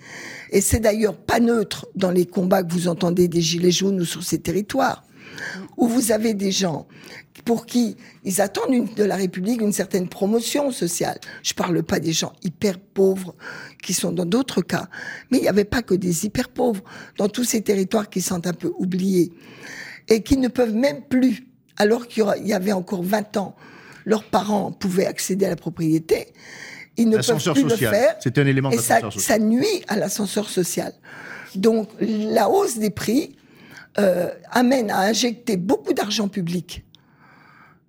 Et c'est d'ailleurs pas neutre dans les combats que vous entendez des Gilets jaunes ou sur ces territoires, où vous avez des gens pour qui ils attendent une- de la République une certaine promotion sociale. Je parle pas des gens hyper pauvres qui sont dans d'autres cas, mais il n'y avait pas que des hyper pauvres dans tous ces territoires qui sont un peu oubliés et qui ne peuvent même plus, alors qu'il y avait encore 20 ans, leurs parents pouvaient accéder à la propriété. Ils ne peuvent plus le social. faire. C'est un élément Et ça, social. ça nuit à l'ascenseur social. Donc la hausse des prix euh, amène à injecter beaucoup d'argent public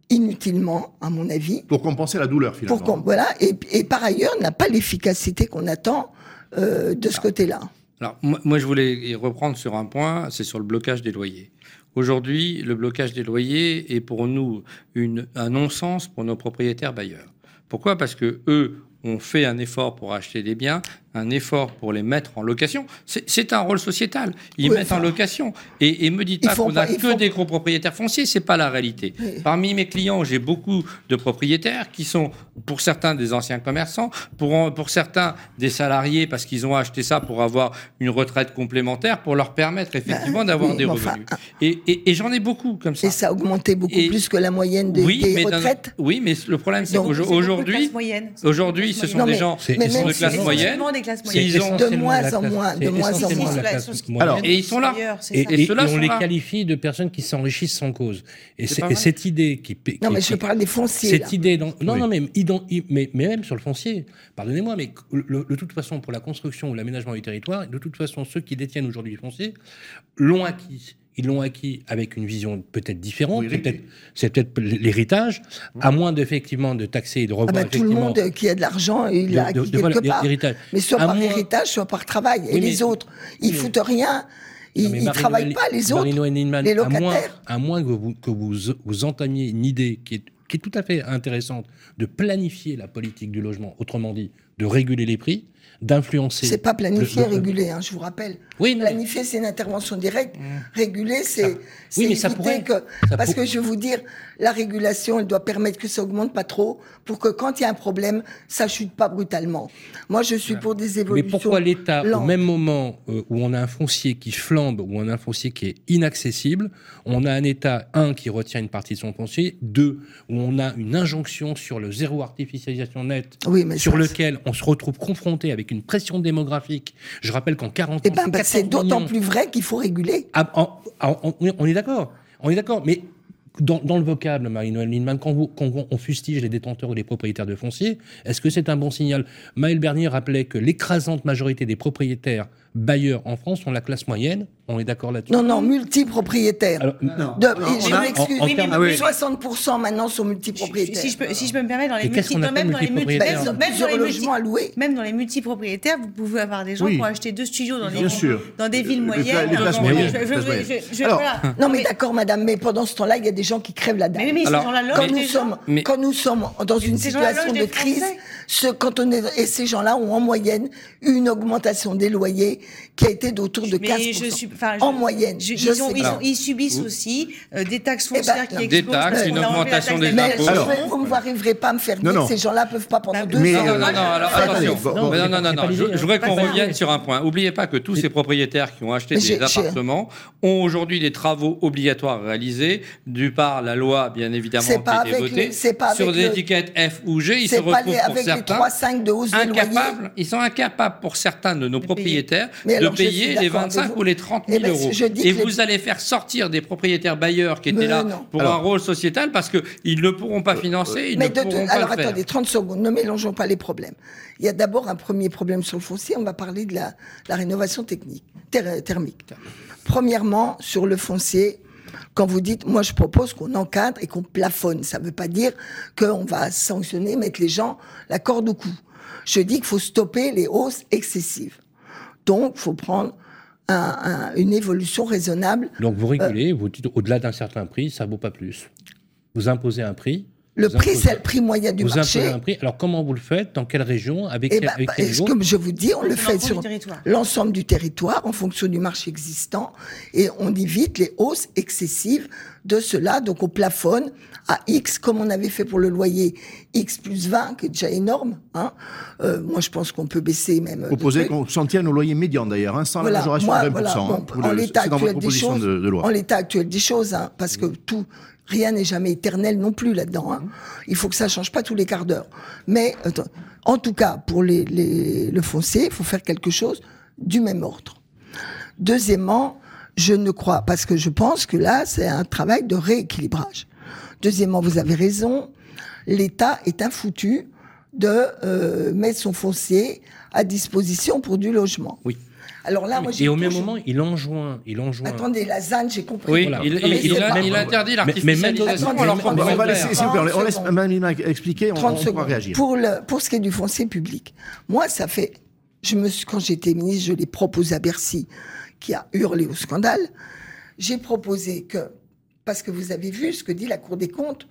inutilement, à mon avis, Pour compenser la douleur, finalement. pour voilà et, et par ailleurs n'a pas l'efficacité qu'on attend euh, de ce côté-là. Alors, moi, moi, je voulais y reprendre sur un point, c'est sur le blocage des loyers. Aujourd'hui, le blocage des loyers est pour nous une, un non-sens pour nos propriétaires bailleurs. Pourquoi? Parce que eux ont fait un effort pour acheter des biens, un effort pour les mettre en location. C'est un rôle sociétal. Ils Oui, mettent enfin, en location. Et, et me dites pas qu'on a pas- ils que font- des gros propriétaires fonciers, c'est pas la réalité. Oui. Parmi mes clients, j'ai beaucoup de propriétaires qui sont, pour certains, des anciens commerçants, pour, pour certains, des salariés, parce qu'ils ont acheté ça pour avoir une retraite complémentaire, pour leur permettre effectivement Ben, d'avoir oui, des enfin, revenus. Et, et- et j'en ai beaucoup comme ça. Et ça a augmenté beaucoup Et- plus que la moyenne des, oui, des mais retraites. oui, mais le problème, c'est qu'aujourd'hui, aujourd'hui, ce sont des gens de classe moyenne. Des classes S'ils moyennes. ont- De moins en moins, de moins en moins. Alors, Et ils sont là. Et, on les qualifie de personnes qui s'enrichissent sans cause. Et, cette idée qui... Non, mais je parle des fonciers. Cette idée, non, non, mais, mais, même sur le foncier, pardonnez-moi, mais de toute façon, pour la construction ou l'aménagement du territoire, de toute façon, ceux qui détiennent aujourd'hui le foncier l'ont acquis. Ils l'ont acquis avec une vision peut-être différente. Oui, c'est peut-être, c'est peut-être l'héritage, à moins d'effectivement de taxer et de Ah revoir bah, tout le monde qui a de l'argent, il de- l'a acquis de- voilà, quelque part. l'héritage. Mais soit À par moins- héritage, soit par travail. Et les autres, ils mais- foutent rien. Ils Non, ne travaillent pas, les autres. Les à moins, locataires. à moins que, vous, que vous, vous entamiez une idée qui est, qui est tout à fait intéressante de planifier la politique du logement, autrement dit, de réguler les prix, d'influencer. C'est pas planifié, régulé, hein, je vous rappelle. Oui, non, mais- Planifier, c'est une intervention directe. Réguler, c'est c'est oui, mais ça pourrait. que... Ça Parce pour- que je vais vous dire, la régulation, elle doit permettre que ça augmente pas trop, pour que quand il y a un problème, ça chute pas brutalement. Moi, je suis pour des Mais évolutions. pourquoi l'État, au même moment euh, où on a un foncier qui flambe, où on a un foncier qui est inaccessible, on a un État, un, qui retient une partie de son foncier, deux, où on a une injonction sur le zéro artificialisation nette, Oui, mais sur ça, lequel on se retrouve confronté avec une pression démographique. Je rappelle qu'en 40 Eh ans, ben, bah, c'est 14 d'autant plus vrai qu'il faut réguler. Ah, en- en- on, on est d'accord. On est d'accord. Mais dans, dans le vocable, Marie-Noël Lindemann, quand, vous- quand on fustige les détenteurs ou les propriétaires de foncier, est-ce que c'est un bon signal? Maël Bernier rappelait que l'écrasante majorité des propriétaires bailleurs en France sont la classe moyenne. On est d'accord là-dessus Non, non, multipropriétaires. Alors, Non. De- Alors, et je on m'excuse, mais Ah oui. 60% maintenant sont multipropriétaires. Si je, peux, si je peux me permettre, dans les multi, appelle même, dans les multi, Ils ont même, multi, même dans les multipropriétaires, vous pouvez avoir des gens Oui. qui ont acheté deux studios dans des, dans des villes Les moyennes. Non, mais d'accord, madame, mais pendant ce temps-là, il y a des gens qui crèvent la dalle. Mais, mais, Alors, quand, nous sommes, Mais- quand nous sommes dans une situation de crise, ce, quand on est, et ces gens-là ont en moyenne une augmentation des loyers qui a été d'autour de 15%. Mais je suis, enfin, en je- moyenne. je- je ils, ont- sais. ils, ont- Alors, ils subissent aussi euh, des taxes Eh ben, foncières qui explosent. Des taxes, une augmentation des je- vous ne m'arriverez pas à me faire dire que ces gens-là peuvent pas pendant Bah, deux ans. Non, non, non, non, alors Attendez, attention. bon, Mais bon, non, Je, je voudrais qu'on revienne sur un point. Oubliez pas que tous ces propriétaires qui ont acheté Mais des appartements ont aujourd'hui des travaux obligatoires réalisés, du par la loi, bien évidemment, qui a été votée, les- c'est pas sur avec des étiquettes F ou G. Ils se C'est pas retrouvent les- pour avec les certains 3-5 de hausse des loyers. incapables, ils sont incapables pour certains de nos payer. Propriétaires Mais de payer les d'accord avec 25 vous. ou les 30 Eh 000 ben, euros. Et les- vous allez faire sortir des propriétaires bailleurs qui étaient Mais là non. pour Alors- un rôle sociétal parce qu'ils ne pourront pas financer, ils Mais ne de- pourront de- pas alors le faire. attendez, 30 secondes, ne mélangeons pas les problèmes. Il y a d'abord un premier problème sur le foncier, on va parler de la, la rénovation technique, ter- thermique. Premièrement, sur le foncier, quand vous dites, moi je propose qu'on encadre et qu'on plafonne, ça ne veut pas dire qu'on va sanctionner, mettre les gens la corde au cou. Je dis qu'il faut stopper les hausses excessives. Donc, il faut prendre un- un- une évolution raisonnable Donc vous Euh. régulez, vous dites au-delà d'un certain prix, ça vaut pas plus. Vous imposez un prix. Le prix, c'est le prix moyen du vous marché. imposez un prix. Alors comment vous le faites? Dans quelle région? Avec, Eh quel- ben, avec bah, quel niveau? que je vous dis, on le fait l'ensemble sur du territoire. l'ensemble du territoire en fonction du marché existant et on évite les hausses excessives de cela. Donc on plafonne à X comme on avait fait pour le loyer X plus 20, qui est déjà énorme. Hein. Euh, moi, je pense qu'on peut baisser même. trucs. qu'on s'en tienne au loyer médian d'ailleurs, hein, sans Voilà, la majoration moi, de 20%. voilà, hein. bon, en l'état actuel des choses, de, de loi. en l'état actuel des choses, hein, parce que tout, rien n'est jamais éternel non plus là-dedans. Hein. Il faut que ça change pas tous les quarts d'heure. Mais attends, en tout cas, pour les, les- le foncier, il faut faire quelque chose du même ordre. Deuxièmement, je ne crois parce que je pense que là, c'est un travail de rééquilibrage. Deuxièmement, vous avez raison, l'État est un foutu de euh, mettre son foncier à disposition pour du logement. Oui. Alors là, moi, j'ai Et au même moment, il enjoint, il enjoint. Attendez, la ZAN, j'ai compris. Oui, Voilà. il, Non, mais il- il c'est a, il interdit Mais- mais l'artificialisation. Attendez, alors qu'on on va laisser, s'il vous plaît, on 30 laisse secondes. Mme Lima expliquer, on, 30 on pourra secondes. réagir. Pour, le, pour ce qui est du foncier public, moi, ça fait. Je me suis, quand j'étais ministre, je l'ai proposé à Bercy, qui a hurlé au scandale. J'ai proposé que. Parce que vous avez vu ce que dit la Cour des comptes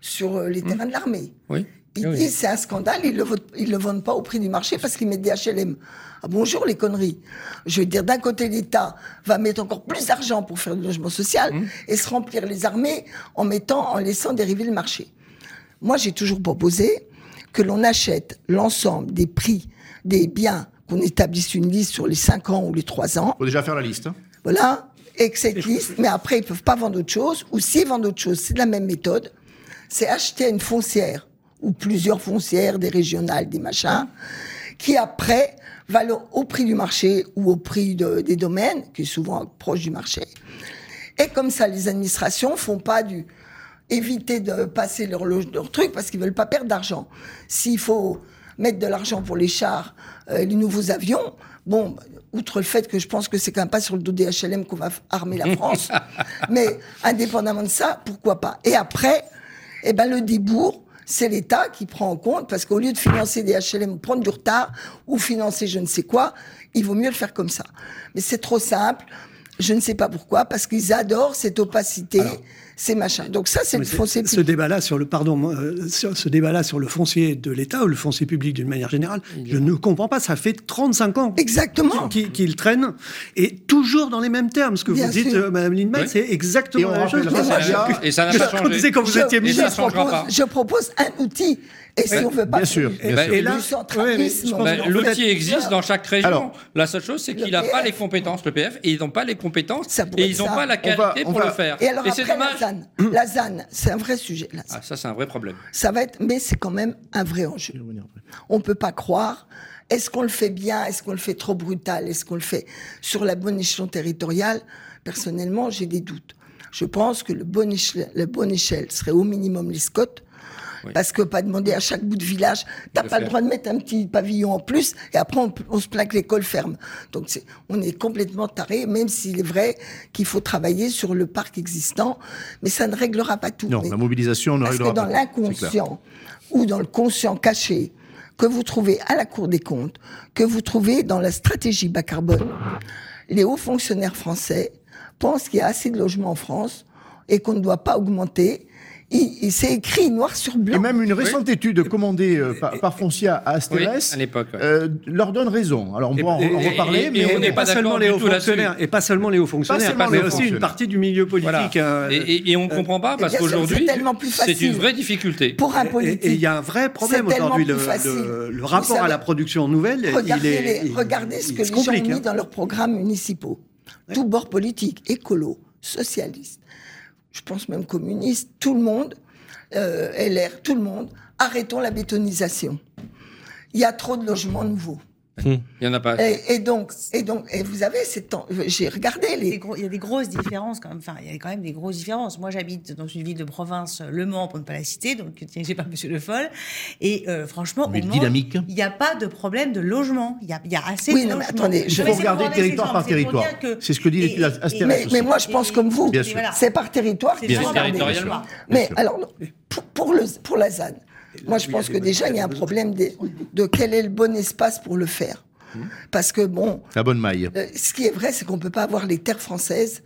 sur euh, les terrains de l'armée. Oui. Ils oui. disent c'est un scandale, ils le, ils le vendent pas au prix du marché parce qu'ils mettent des HLM. Ah, bonjour les conneries. Je veux dire, d'un côté, l'État va mettre encore plus d'argent pour faire du logement social et se remplir les armées en mettant, en laissant dériver le marché. Moi, j'ai toujours proposé que l'on achète l'ensemble des prix des biens, qu'on établisse une liste sur les 5 ans ou les 3 ans, faut déjà faire la liste. hein. voilà, et que cette liste, mais après, ils peuvent pas vendre autre chose, ou s'ils vendent autre chose, c'est la même méthode, c'est acheter une foncière, ou plusieurs foncières, des régionales, des machins, qui après valent au prix du marché ou au prix de- des domaines, qui est souvent proche du marché. Et comme ça, les administrations font pas du éviter de passer leur, leur truc parce qu'ils veulent pas perdre d'argent. S'il faut mettre de l'argent pour les chars, euh, les nouveaux avions, bon, outre le fait que je pense que c'est quand même pas sur le dos des HLM qu'on va armer la France, mais indépendamment de ça, pourquoi pas. Et après, eh ben le débours, c'est l'État qui prend en compte parce qu'au lieu de financer des HLM, prendre du retard ou financer je ne sais quoi, il vaut mieux le faire comme ça. Mais c'est trop simple. Je ne sais pas pourquoi, parce qu'ils adorent cette opacité, ces machins. Donc ça, c'est le c'est- foncier ce public. débat-là sur le pardon, euh, sur ce débat-là sur le foncier de l'État ou le foncier public d'une manière générale, je ne comprends pas. Ça fait 35 ans Exactement. qu'il traîne et toujours dans les mêmes termes. Ce que Bien vous dites, euh, Madame Lindman, Oui. c'est Et exactement on la même chose. Et ça n'a Je pas changé. quand vous je, étiez je ministre. propose, je propose un outil. Et si on veut pas bien faire sûr, du- bien Ben, sûr. Et là, pense Ben, L'outil fait- existe dans chaque région. Alors, la seule chose, c'est qu'il n'a pas les compétences, le PF, et ils n'ont pas les compétences, et ils n'ont pas la On va- qualité on pour va- le faire. Et alors c'est après, la dommage. ZAN. La ZAN, c'est un vrai sujet. La ZAN. Ah, ça, c'est un vrai problème. Ça va être, mais c'est quand même un vrai enjeu. On peut pas croire. Est-ce qu'on le fait bien Est-ce qu'on le fait trop brutal Est-ce qu'on le fait sur la bonne échelon territoriale? Personnellement, j'ai des doutes. Je pense que le bon échelle, la bonne échelle serait au minimum les Scots. Oui. Parce que pas demander à chaque bout de village, t'as pas le droit de mettre un petit pavillon en plus, et après on, on se plaque l'école ferme. Donc on est complètement taré, même s'il est vrai qu'il faut travailler sur le parc existant, mais ça ne réglera pas tout. Non, Mais- la mobilisation ne parce réglera que dans pas. tout, c'est clair. l'inconscient ou dans le conscient caché que vous trouvez à la Cour des comptes, que vous trouvez dans la stratégie bas carbone, les hauts fonctionnaires français pensent qu'il y a assez de logements en France et qu'on ne doit pas augmenter. S'est écrit noir sur blanc. Et même une récente étude commandée euh, par, par Foncia à Oui, Asterès à l'époque. ouais. euh, leur donne raison. Alors on pourra en, reparler, et- mais et on n'est pas pas seulement les hauts fonctionnaires, et pas seulement les hauts fonctionnaires, mais aussi une partie du milieu politique. Voilà. euh, Et, et- et on ne comprend pas parce bien sûr, qu'aujourd'hui, c'est c'est une vraie difficulté. pour un Et- politique. Et il y a un vrai problème C'est aujourd'hui. Le, rapport à la production nouvelle, Regardez, il est. les- il- regardez ce que les gens ont mis hein. dans leurs programmes municipaux. Tout bord politique, écolo, socialiste, je pense même communiste, tout le monde, euh, LR, tout le monde, arrêtons la bétonisation. Il y a trop de logements nouveaux. Il y en a pas. Et, et donc, et donc, et vous avez ces temps. J'ai regardé les. gros- Il y a des grosses différences quand même. Enfin, il y a quand même des grosses différences. Moi, j'habite dans une ville de province, Le Mans, pour ne pas la citer, donc dirigée par Monsieur Le Foll. Et euh, franchement, Mais au Mans, dynamique. il n'y a pas de problème de logement. Il y a, il y a assez Oui, de non, mais logements. attendez, je- c'est regarder territoire par territoire. C'est ce que dit l'étude Astérix Mais, moi, je pense Et- comme vous. C'est par territoire. C'est qu'il faut regarder. territorialement. Mais alors, pour, pour, le, pour la ZAN, moi, je pense que déjà, il y a un problème de, de quel est le bon espace pour le faire. Parce que, bon, La bonne maille. euh, ce qui est vrai, c'est qu'on ne peut pas avoir les terres françaises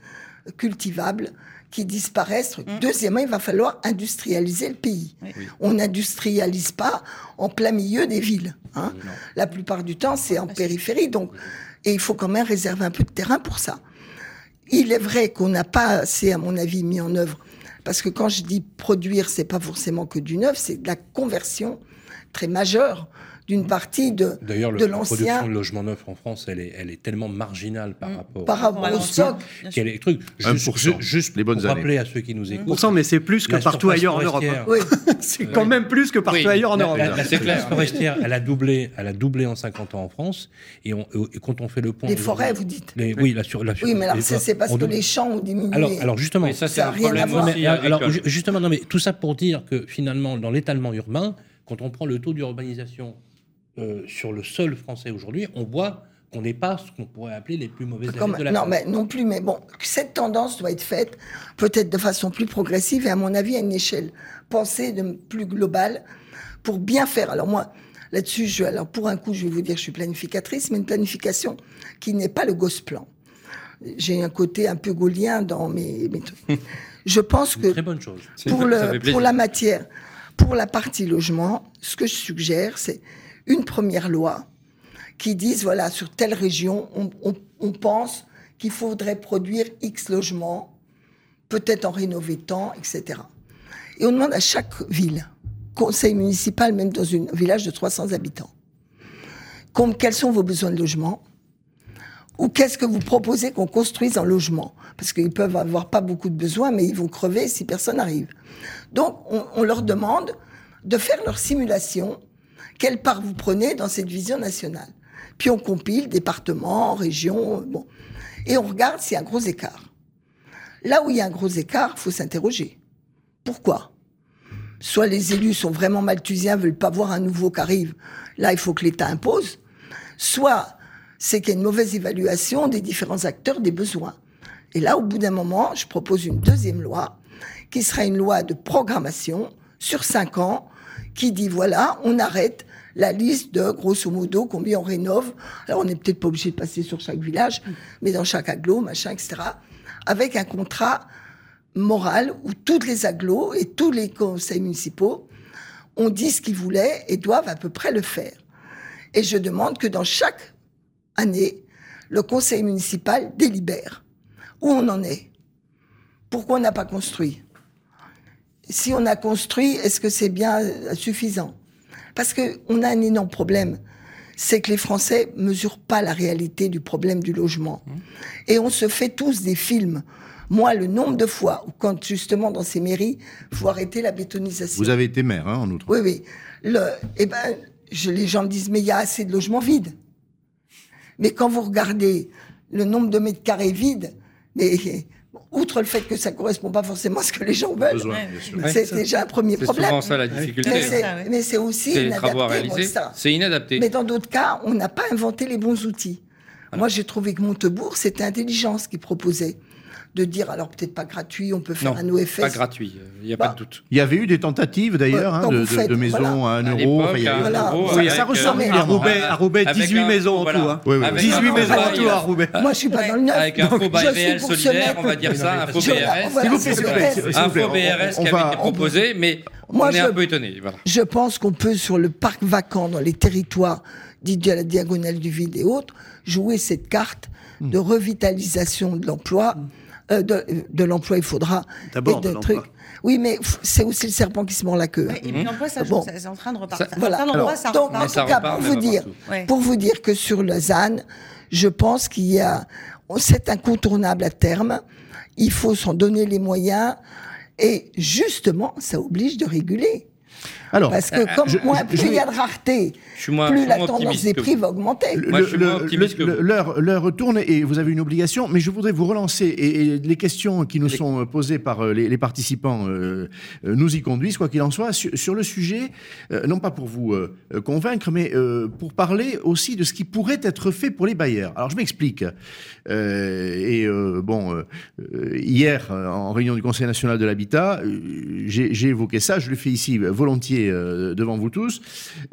cultivables qui disparaissent. Deuxièmement, il va falloir industrialiser le pays. On n'industrialise pas en plein milieu des villes. hein. La plupart du temps, c'est en périphérie. Donc, et il faut quand même réserver un peu de terrain pour ça. Il est vrai qu'on n'a pas assez, à mon avis, mis en œuvre. Parce que quand je dis produire, c'est pas forcément que du neuf, c'est de la conversion très majeure d'une partie de, D'ailleurs, le- de la production l'ancien de logements neufs en France, elle est, elle est tellement marginale par Mm. rapport par rapport au stock. Qu'elle est truc? Juste, 1%, ju- juste les bonnes pour années. rappeler à ceux qui nous écoutent. Pourcent, mais c'est plus que la partout ailleurs en Europe. hein. Oui. C'est quand même plus que partout Oui. ailleurs en La- Europe. la- La surface clair. forestière, elle a doublé, elle a doublé en 50 ans en France. Et, on- et quand on fait le pont, Les forêts, vous dites. les- oui, la sur, la sur- Oui, mais alors c'est parce que les champs ont diminué. Alors, alors justement, ça, c'est un problème alors, justement, non, mais tout ça pour dire que finalement, dans l'étalement urbain, quand on prend le taux d'urbanisation euh, sur le sol français aujourd'hui, on voit qu'on n'est pas ce qu'on pourrait appeler les plus mauvaises Comme- de la non, France. mais non plus, mais bon, cette tendance doit être faite peut-être de façon plus progressive et à mon avis à une échelle pensée de plus globale pour bien faire. Alors moi, là-dessus, je, alors pour un coup, je vais vous dire, je suis planificatrice, mais une planification qui n'est pas le gosse plan. J'ai un côté un peu gaulien dans mes, mes trucs. Je pense que Très bonne chose. Le, pour la matière, pour la partie logement, ce que je suggère, c'est une première loi qui dise, voilà, sur telle région, on, pense qu'il faudrait produire X logements, peut-être en rénover tant, etc. Et on demande à chaque ville, conseil municipal, même dans un village de 300 habitants, quels sont vos besoins de logement ou qu'est-ce que vous proposez qu'on construise en logement? Parce qu'ils peuvent avoir pas beaucoup de besoins, mais ils vont crever si personne n'arrive. Donc, on, on leur demande de faire leur simulation. Quelle part vous prenez dans cette vision nationale? Puis on compile département, région, euh, bon. Et on regarde s'il y a un gros écart. Là où il y a un gros écart, faut s'interroger. Pourquoi? Soit les élus sont vraiment malthusiens, veulent pas voir un nouveau qui arrive. Là, il faut que l'État impose. Soit c'est qu'il y a une mauvaise évaluation des différents acteurs des besoins. Et là, au bout d'un moment, je propose une deuxième loi, qui sera une loi de programmation sur cinq ans, qui dit voilà, on arrête la liste de grosso modo combien on rénove. Alors, on n'est peut-être pas obligé de passer sur chaque village, mais dans chaque aglo, machin, etc. Avec un contrat moral où toutes les agglos et tous les conseils municipaux ont dit ce qu'ils voulaient et doivent à peu près le faire. Et je demande que dans chaque année, le conseil municipal délibère où on en est. Pourquoi on n'a pas construit Si on a construit, est-ce que c'est bien euh, suffisant? Parce que on a un énorme problème, c'est que les Français mesurent pas la réalité du problème du logement. Et on se fait tous des films. Moi, le nombre de fois où, quand justement dans ces mairies, faut arrêter la bétonisation. Vous avez été maire, hein, en outre. Oui, oui. Le, eh ben, je, les gens me disent, mais il y a assez de logements vides. Mais quand vous regardez le nombre de mètres carrés vides, mais outre le fait que ça correspond pas forcément à ce que les gens veulent, c'est déjà un premier C'est problème. souvent ça la difficulté. Mais c'est c'est, c'est aussi C'est les travaux à inadapté. C'est inadapté. Mais dans d'autres cas, on n'a pas inventé les bons outils. Moi, j'ai trouvé que Montebourg, c'était intelligence qui proposait de dire, alors peut-être pas gratuit, on peut faire Non, un OFS. pas gratuit, il n'y a Bah, pas de doute. Il y avait eu des tentatives d'ailleurs hein, de, de- faites, de maisons voilà. à 1 À euro. Enfin, à un Voilà. euro, Oui, avec, ça euh, ressort À. Roubaix, à Roubaix Avec 18 un- maisons en tout. Hein. Oui, oui, oui. Avec 18 un maisons en tout à Roubaix. Moi, je suis pas dans le neuf. Avec un faux pour solidaire, on va dire ça, un faux Je- BRS. S'il vous plaît, Un faux on- BRS qui va- avait été proposé, mais Moi, on est je- un peu étonné. Voilà. Je pense qu'on peut, sur le parc vacant, dans les territoires dits de la diagonale du vide et autres, jouer cette carte Hmm. de revitalisation de l'emploi. Euh, de, de l'emploi, il faudra. D'abord et de l'emploi. trucs. Oui, mais c'est aussi le serpent qui se mord la queue. Ouais, et puis l'emploi, ça, Bon. ça- c'est en train de repartir. Ça- Voilà. endroits, ça Donc, en tout cas, pour vous dire. Ouais. pour vous dire que sur Lausanne, je pense qu'il y a, c'est incontournable à terme. Il faut s'en donner les moyens et justement, ça oblige de réguler. Alors, Parce que comme je- moins, je- plus il y a de rareté, Je suis moins, je plus suis la moins tendance des prix vous. va augmenter. L'heure retourne et vous avez une obligation, mais je voudrais vous relancer. Et, et les questions qui nous sont posées par euh, les, les participants euh, euh, nous y conduisent, quoi qu'il en soit, sur, sur le sujet, euh, non pas pour vous euh, euh, convaincre, mais euh, pour parler aussi de ce qui pourrait être fait pour les bailleurs. Alors je m'explique. Euh, et euh, bon, euh, euh, hier, euh, en réunion du Conseil national de l'habitat, euh, j'ai évoqué ça, je le fais ici euh, volontiers euh, devant vous tous.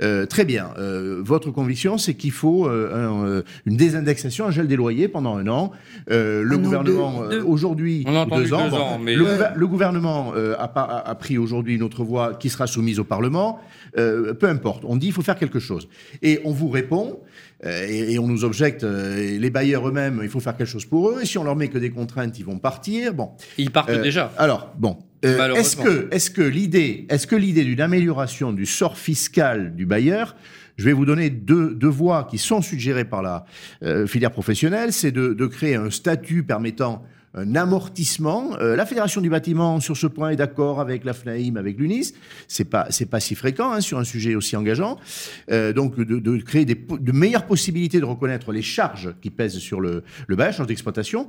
Euh, très bien. Euh, votre conviction, c'est qu'il faut un, une désindexation, un gel des loyers pendant un an. Euh, le gouvernement, aujourd'hui, deux ans, deux bon, ans, mais- le, gouvernement euh, a, pas- a- a pris aujourd'hui une autre voie qui sera soumise au Parlement. Euh, peu importe. On dit il faut faire quelque chose. Et on vous répond, et, et on nous objecte, euh, les bailleurs eux-mêmes, il faut faire quelque chose pour eux. Et si on leur met que des contraintes, ils vont partir. Bon. Ils partent Euh, déjà. Alors, bon. Euh, est-ce que, est-ce que l'idée, est-ce que l'idée d'une amélioration du sort fiscal du bailleur, je vais vous donner deux, deux voies qui sont suggérées par la euh, filière professionnelle, c'est de, de créer un statut permettant un amortissement. Euh, la Fédération du bâtiment sur ce point est d'accord avec la FNAIM, avec l'UNIS. C'est pas c'est pas si fréquent hein, sur un sujet aussi engageant. Euh, donc de, créer des, de meilleures possibilités de reconnaître les charges qui pèsent sur le, le bail, charges d'exploitation.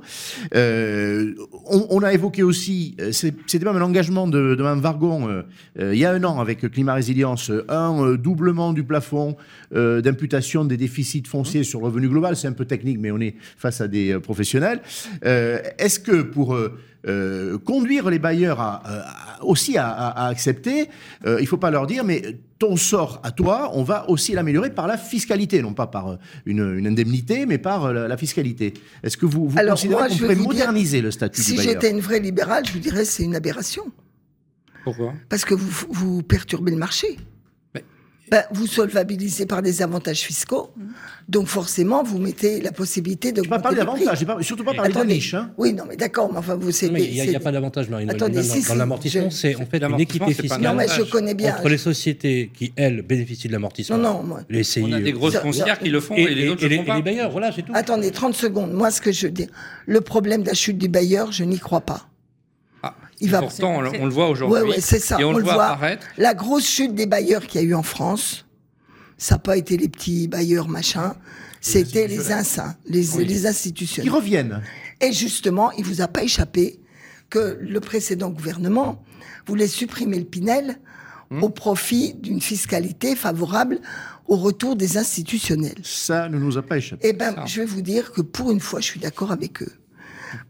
Euh, on, a évoqué aussi, c'était même un engagement de, de Mme Vargon il y a un an avec Climat Résilience, un doublement du plafond d'imputation des déficits fonciers sur revenu global. C'est un peu technique, mais on est face à des professionnels. Est-ce que pour euh, euh, conduire les bailleurs à, à- aussi à, à- à accepter, euh, il ne faut pas leur dire, mais ton sort à toi, on va aussi l'améliorer par la fiscalité, non pas par euh, une, une indemnité, mais par euh, la, la fiscalité. Est-ce que vous, vous Alors, considérez qu'on pourrait dire, moderniser le statut Si du bailleur j'étais une vraie libérale, je vous dirais c'est une aberration. Pourquoi? Parce que vous, vous perturbez le marché. Ben, vous solvabilisez par des avantages fiscaux. Donc forcément, vous mettez la possibilité de Je pas parler d'avantage, j'ai pas- surtout pas parler de Attendez. niche. Hein. Oui, non, mais d'accord, mais enfin, vous c'est. Il n'y a, a pas d'avantage, Marine. Attendez, Dans- si, dans l'amortissement, je- c'est en fait une L'amortissement, équité un Non, fiscale mais je connais bien. entre les sociétés qui, elles, bénéficient de l'amortissement. Non, non, moi. Les CIE. On a des grosses foncières qui le font et, et, les autres et le font et pas. les bailleurs, voilà, c'est tout. Attendez, 30 secondes. Moi, ce que je veux dire, le problème de la chute du bailleur, je n'y crois pas. Il va- pourtant, on, le- c'est- on le voit aujourd'hui. Ouais, ouais, c'est ça, Et on, on le voit, voit. apparaître. La grosse chute des bailleurs qu'il y a eu en France, ça n'a pas été les petits bailleurs machin, c'était les insins, les, les Qui institutionnels. reviennent. Et justement, il vous a pas échappé que le précédent gouvernement voulait supprimer le Pinel Hmm. au profit d'une fiscalité favorable au retour des institutionnels. Ça ne nous a pas échappé. Eh ben, je vais vous dire que pour une fois, je suis d'accord avec eux.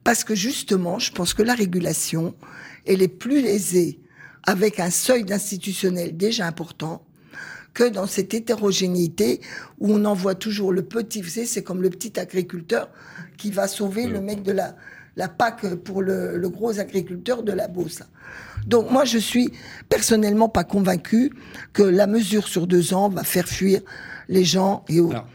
Parce que justement, je pense que la régulation, elle est plus aisée avec un seuil d'institutionnel déjà important que dans cette hétérogénéité où on envoie toujours le petit, vous savez, c'est comme le petit agriculteur qui va sauver le mec de la, la PAC pour le, le gros agriculteur de la Beauce. Donc moi, je suis personnellement pas convaincu que la mesure sur deux ans va faire fuir les gens et autres. Alors.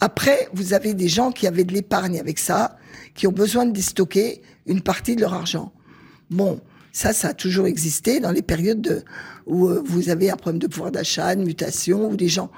Après, vous avez des gens qui avaient de l'épargne avec ça, qui ont besoin de déstocker une partie de leur argent. Bon, ça, ça a toujours existé dans les périodes de, où euh, vous avez un problème de pouvoir d'achat, de mutation, ou des gens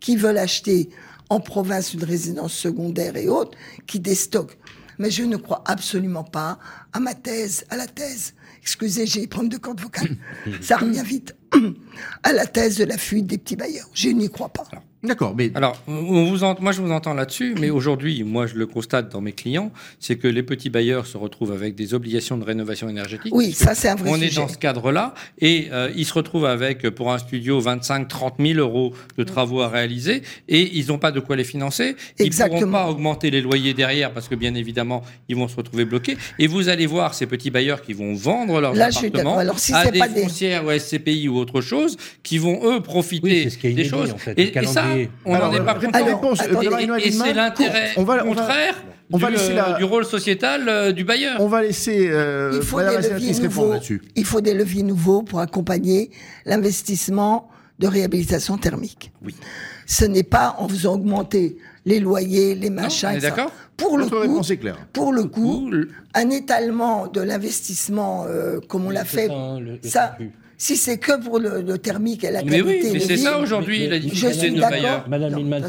qui veulent acheter en province une résidence secondaire et autres, qui déstockent. Mais je ne crois absolument pas à ma thèse, à la thèse. Excusez, j'ai des problèmes de corde vocale. ça revient vite. à la thèse de la fuite des petits bailleurs. Je n'y crois pas. D'accord, mais Alors, on vous ent- moi je vous entends là-dessus, mais aujourd'hui, moi je le constate dans mes clients, c'est que les petits bailleurs se retrouvent avec des obligations de rénovation énergétique. Oui, ça, c'est un vrai On est sujet. dans ce cadre-là, et euh, ils se retrouvent avec, pour un studio, 25, 30 000 euros de travaux à réaliser, et ils n'ont pas de quoi les financer. Ils ne pourront Exactement. pas augmenter les loyers derrière, parce que bien évidemment, ils vont se retrouver bloqués. Et vous allez voir ces petits bailleurs qui vont vendre leurs Là, appartements. Alors, si à des pas des- foncières ou SCPI ou autre chose, qui vont eux profiter Oui, c'est ce qui est des inédit, choses. en fait, et, et ça, on n'en est pas euh, content. Alors, réponse, euh, Et, c'est l'intérêt On va- on va- contraire on va du, laisser euh, la- du rôle sociétal euh, du bailleur. on va laisser euh, il faut Madame des la leviers nouveaux. là-dessus. Il faut des leviers nouveaux pour accompagner l'investissement de réhabilitation thermique. Oui. Ce n'est pas en faisant augmenter les loyers, les machins. on est etc. d'accord Pour le coup, est claire. pour le coup, le- un étalement de l'investissement euh, comme on l'a fait, ça, le- le ça, statut. Si c'est que pour le, le thermique et la Mais oui, mais c'est ça aujourd'hui la difficulté de bailleurs. Madame Milman,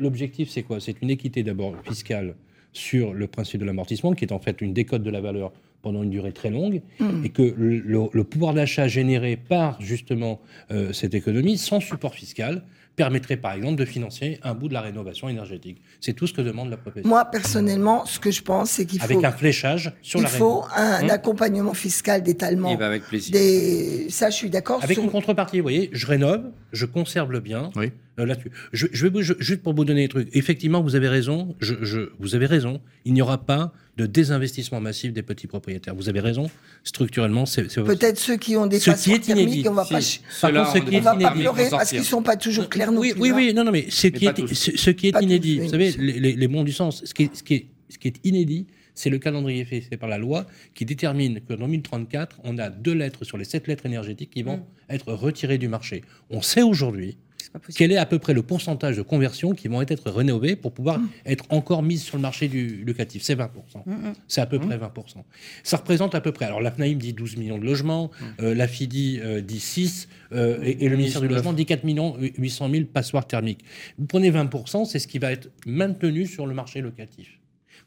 l'objectif, c'est quoi? C'est une équité d'abord fiscale sur le principe de l'amortissement, qui est en fait une décote de la valeur pendant une durée très longue, Mm. et que le, le- le pouvoir d'achat généré par justement euh, cette économie, sans support fiscal, permettrait par exemple de financer un bout de la rénovation énergétique. C'est tout ce que demande la profession. Moi, personnellement, ce que je pense, c'est qu'il Avec faut, un fléchage sur il la faut rénovation. un Hum. accompagnement fiscal d'étalement. Il va avec plaisir. Des... Ça, je suis d'accord. Avec sur- une contrepartie, vous voyez, je rénove, je conserve le bien. Oui. Euh, là-dessus. Je, je vais vous- je- juste pour vous donner des trucs. Effectivement, vous avez raison. Je, je- vous avez raison. Il n'y aura pas de désinvestissement massif des petits propriétaires. Vous avez raison. Structurellement, c'est c'est- Peut-être ceux qui ont des Ce est inédit. thermiques, on va Si. pas, Par contre, ce qui des on va est pas pleurer parce qu'ils sont pas toujours clairs non oui, plus. oui, hein. oui, non, non, mais ce Mais qui est, tous. ce, ce qui est inédit, vous savez, les, les- les bons du sens, ce qui est, ce qui est, ce qui est inédit, c'est le calendrier fixé par la loi qui détermine que dans 2034, on a deux lettres sur les sept lettres énergétiques qui vont Mm. être retirées du marché. On sait aujourd'hui C'est pas possible. quel est à peu près le pourcentage de conversions qui vont être rénovées pour pouvoir Mm. être encore mises sur le marché du locatif? C'est 20%. Mm, mm. C'est à peu près 20%. Ça représente à peu près. Alors la FNAIM dit 12 millions de logements, euh, la FIDI euh, dit 6, euh, et, et le ministère du Logement dit 4 millions 800 000 passoires thermiques. Vous prenez 20%, c'est ce qui va être maintenu sur le marché locatif.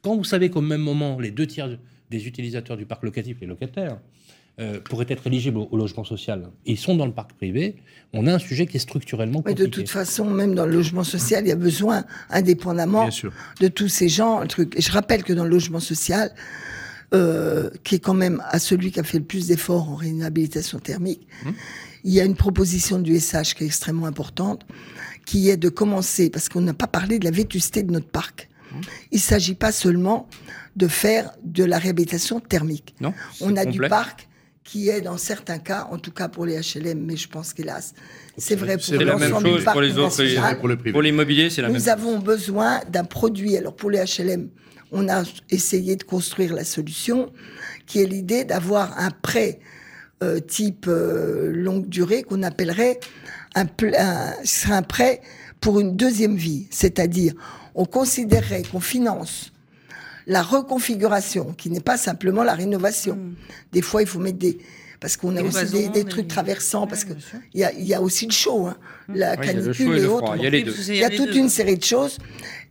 Quand vous savez qu'au même moment, les deux tiers des utilisateurs du parc locatif, les locataires, euh, pourraient être éligibles au, au logement social, et ils sont dans le parc privé, on a un sujet qui est structurellement Mais compliqué. de toute façon, même dans le logement social, il y a besoin, indépendamment de tous ces gens, un truc. Et je rappelle que dans le logement social, euh, qui est quand même à celui qui a fait le plus d'efforts en réhabilitation thermique, il y a une proposition du SH qui est extrêmement importante, qui est de commencer, parce qu'on n'a pas parlé de la vétusté de notre parc. Il ne s'agit pas seulement de faire de la réhabilitation thermique. Non On a du parc qui est dans certains cas, en tout cas pour les HLM, mais je pense qu'hélas, c'est vrai pour la même l'ensemble du chose parc pour les autres. national. pour le privé. Pour l'immobilier, c'est la même Nous avons besoin d'un produit. Alors pour les HLM, on a essayé de construire la solution, qui est l'idée d'avoir un prêt euh, type euh, longue durée qu'on appellerait un, un prêt pour une deuxième vie. C'est-à-dire, on considérerait qu'on finance la reconfiguration, qui n'est pas simplement la rénovation. Des fois, il faut mettre des... Parce qu'on a Des aussi des, cloisons, des des- trucs traversants, parce Ouais, que bien sûr. il y a, il y a aussi le chaud, hein, la Oui, il y a le canicule et autres. Il y a les Oui, deux. parce que Il y a toute deux. une série de choses.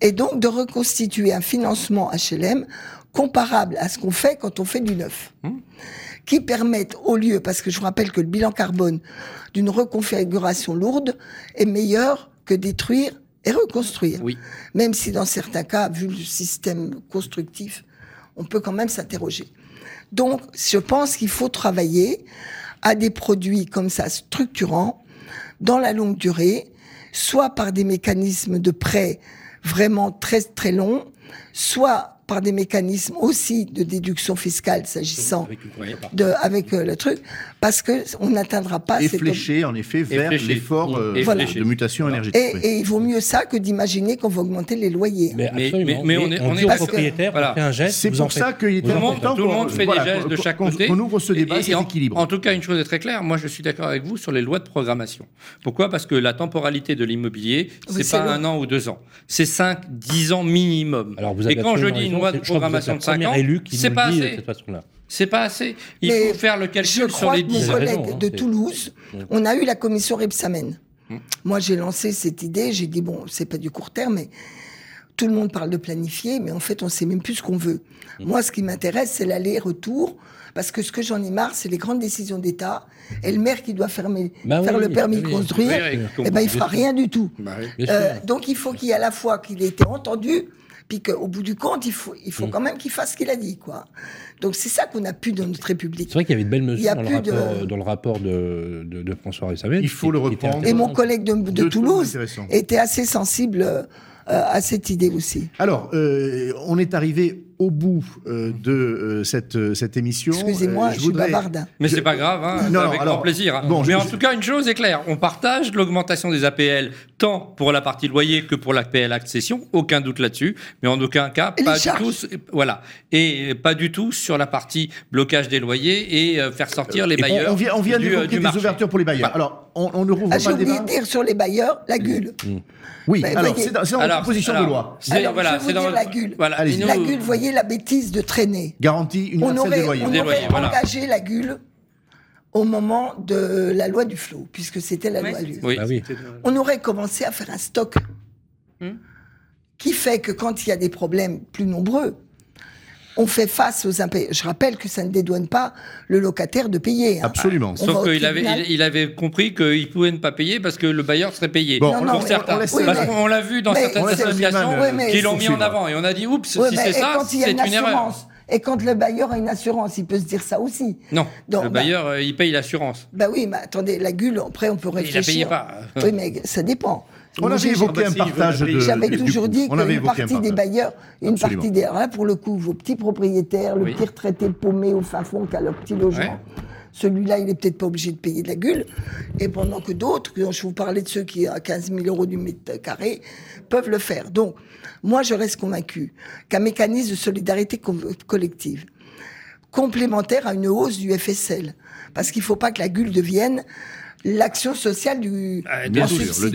Et donc, de reconstituer un financement HLM comparable à ce qu'on fait quand on fait du neuf. Qui permettent, au lieu, parce que je vous rappelle que le bilan carbone d'une reconfiguration lourde est meilleur que détruire et reconstruire. Oui. Même si dans certains cas, vu le système constructif, on peut quand même s'interroger. Donc, je pense qu'il faut travailler à des produits comme ça structurants dans la longue durée, soit par des mécanismes de prêt vraiment très très longs, soit par des mécanismes aussi de déduction fiscale s'agissant de avec euh, le truc, parce que on n'atteindra pas Et fléché, en effet, vers l'effort euh, Voilà. de mutation énergétique. et, il vaut mieux ça que d'imaginer qu'on va augmenter les loyers. Mais, Mais- absolument. mais- mais on est- on est aux propriétaires, voilà. on fait un geste. C'est pour ça qu'il est vous en Tout le monde, important tout le monde fait voilà, des gestes de chaque côté. qu'on ouvre ce débat, en, équilibre. En tout cas, une chose est très claire. Moi, je suis d'accord avec vous sur les lois de programmation. Pourquoi? Parce que la temporalité de l'immobilier, c'est c'est pas un an ou deux ans. C'est 5, 10 ans minimum. Alors, vous avez et quand je dis une loi de je programmation de 5 première ans, c'est pas assez. cette façon-là. C'est pas assez. Il Mais faut faire le Je calcul sur crois les que mon 10 Vous avez collègue raison, hein, de Toulouse, Mm. on a eu la commission Repsamen. Mm. Moi, j'ai lancé cette idée. J'ai dit bon, c'est pas du court terme, mais tout le monde parle de planifier, mais en fait, on sait même plus ce qu'on veut. Mm. Moi, ce qui m'intéresse, c'est l'aller-retour, parce que ce que j'en ai marre, c'est les grandes décisions d'État et le maire qui doit fermer, Bah faire oui, le permis oui, de construire. Oui, oui, Eh ben, il fera rien du tout. Bah. Euh, donc il faut qu'il y ait à la fois qu'il ait été entendu, puis qu'au bout du compte, il faut, il faut Mm. quand même qu'il fasse ce qu'il a dit, quoi. Donc c'est ça qu'on a pu dans notre République. C'est vrai qu'il y avait de belles mesures dans le, de- rapport, dans le rapport de, de, de François Rissamet. Il faut le reprendre. Et mon collègue de, Toulouse était assez sensible euh, à cette idée aussi. Alors, euh, on est arrivé au bout euh, de euh, cette, euh, cette émission. Excusez-moi, Euh, je, suis voudrais- bavardin. Mais Je- c'est pas grave, hein, Non, avec alors, grand plaisir. hein. bon, Mais je- en je- tout cas, une chose est claire, on partage l'augmentation des APL tant pour la partie loyer que pour l'APL accession, aucun doute là-dessus, mais en aucun cas Et pas du tout, voilà, et pas du tout sur la partie blocage des loyers et euh, faire sortir les on- bailleurs on, vient, on vient du, euh, des marché. ouvertures pour les bailleurs. Alors, on, on ne rouvre Ah, j'ai pas le débat. dire sur les bailleurs, la gulle. Oui, Bah, alors, c'est dans, Alors, proposition de loi. c'est- Alors, voilà, je vais vous c'est dans dire la. Voilà, nous- La gulle, voyez la bêtise de traîner. Garantie On universelle aurait, des loyers. on Des aurait loyers, voilà. engagé la gulle au moment de la loi du flot, puisque c'était la loi c'était LUE. Oui. Ah oui. On aurait commencé à faire un stock Hmm. qui fait que quand il y a des problèmes plus nombreux, on fait face aux impayés. Je rappelle que ça ne dédouane pas le locataire de payer. hein. Absolument. On Sauf au qu'il avait, tribunal. il, il avait compris qu'il pouvait ne pas payer parce que le bailleur serait payé. Bon, Non, pour certains. on laisse- Oui, parce mais- qu'on l'a vu dans certaines associations Oui, qui l'ont mis en avant. Et on a dit, oups, si mais c'est ça, quand il y a c'est une une erreur. assurance, et quand le bailleur a une assurance, il peut se dire ça aussi. Non, Donc, le bah- bailleur, euh, il paye l'assurance. Bah oui, mais attendez, la gueule, après on peut Mais il la réfléchir. payait pas. Oui, mais ça dépend. On Moi, avait j'ai- évoqué un partage de. J'avais toujours dit on avait qu'une partie des bailleurs, une partie des. Là, pour le coup, vos petits propriétaires, le Oui. petit retraité paumé au fin fond qui a leur petit logement, Ouais. celui-là, il est peut-être pas obligé de payer de la gueule. Et pendant que d'autres, dont je vous parlais de ceux qui à 15 000 euros du mètre carré, peuvent le faire. Donc, moi, je reste convaincu qu'un mécanisme de solidarité collective, complémentaire à une hausse du FSL, parce qu'il ne faut pas que la gueule devienne l'action sociale du Ah, bien en sûr, le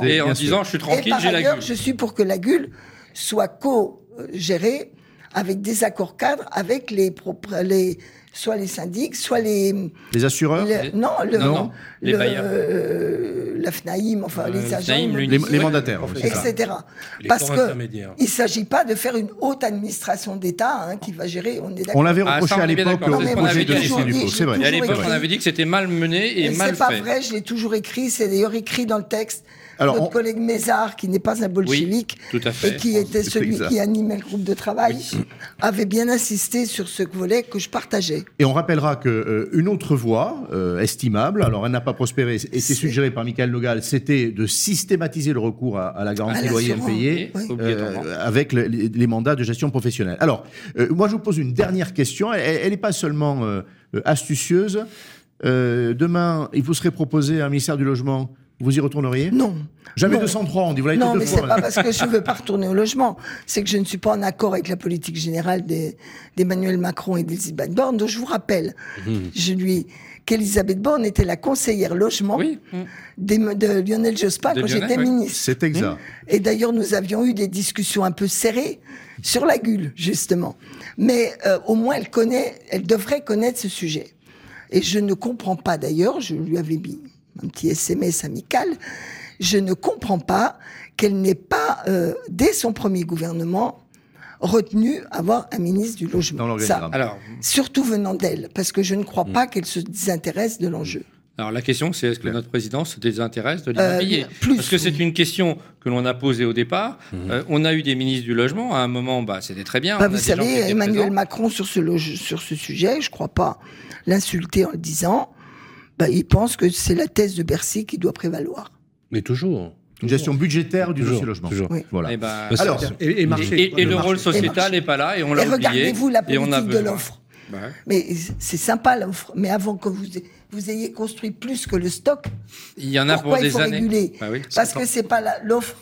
du Et en bien sûr. disant, je suis Et tranquille, par j'ai la ailleurs, gueule. je suis pour que la GUL soit co-gérée avec des accords cadres avec les, propres- les soit les syndics, soit les, Les assureurs les- non, le, Non, non, les le- bailleurs. euh, la FNAIM, enfin Euh, les le agents, FNAIM, Les, les mandataires, oui, etc. Les Parce corps que intermédiaires. il s'agit pas de faire une haute administration d'État hein, qui va gérer. On est d'accord. On l'avait Ah, reproché ça, on à l'époque au projet avait de l'époque. Dupont, c'est vrai. Et à l'époque, on avait dit que c'était mal mené et Et mal c'est pas fait. vrai, je l'ai toujours écrit, c'est d'ailleurs écrit dans le texte. Alors, Notre on- collègue Mézard, qui n'est pas un bolchevique, tout à fait. et qui était celui qui animait le groupe de travail, avait bien insisté sur ce volet que je partageais. Et on rappellera que euh, une autre voie euh, estimable, alors elle n'a pas prospéré, et c'est suggéré par Michael Nogal, c'était de systématiser le recours à, à la garantie loyer Oui, obligatoirement. euh, avec le- les, les mandats de gestion professionnelle. Alors, euh, moi je vous pose une dernière question. Elle n'est pas seulement astucieuse. Euh, demain, il vous serait proposé un ministère du logement. Vous y retourneriez? Non. Jamais Non. 203, on dit. Vous l'avez Non, mais c'est pas parce que je veux pas retourner au logement. C'est que je ne suis pas en accord avec la politique générale des- d'Emmanuel Macron et d'Elisabeth Borne. Donc je vous rappelle, je lui qu'Elisabeth Borne était la conseillère logement Oui. des- de Lionel Jospin De quand j'étais oui. ministre. C'est exact. Et d'ailleurs, nous avions eu des discussions un peu serrées sur la gueule, justement. Mais euh, au moins, elle connaît, elle devrait connaître ce sujet. Et je ne comprends pas, d'ailleurs, je lui avais mis un petit SMS amical, je ne comprends pas qu'elle n'ait pas, euh, dès son premier gouvernement, retenu avoir un ministre du Dans logement. l'organigramme. Ça, Alors, surtout venant d'elle, parce que je ne crois Mm. pas qu'elle se désintéresse de l'enjeu. alors la question, c'est est-ce que notre président se désintéresse de Euh, l'immobilier plus, Parce que c'est une question que l'on a posée au départ. Euh, on a eu des ministres du logement. À un moment, bah, c'était très bien. Bah, vous savez, Emmanuel présents. Macron sur ce, loge- sur ce sujet, je crois pas l'insulter en le disant, bah, il pense que c'est la thèse de Bercy qui doit prévaloir. Mais toujours. Une gestion budgétaire du Toujours, dossier logement. toujours. Oui. Voilà. Eh ben, Parce- Alors, Et, et marché. et, et le rôle Et sociétal n'est pas là et on l'a Et oublié. regardez-vous la et on a politique de l'offre. Ouais. Mais c'est sympa l'offre, mais avant que vous, vous ayez construit plus que le stock, Il y en a pourquoi pour il des faut années. réguler Bah oui, Parce que c'est pas l'offre,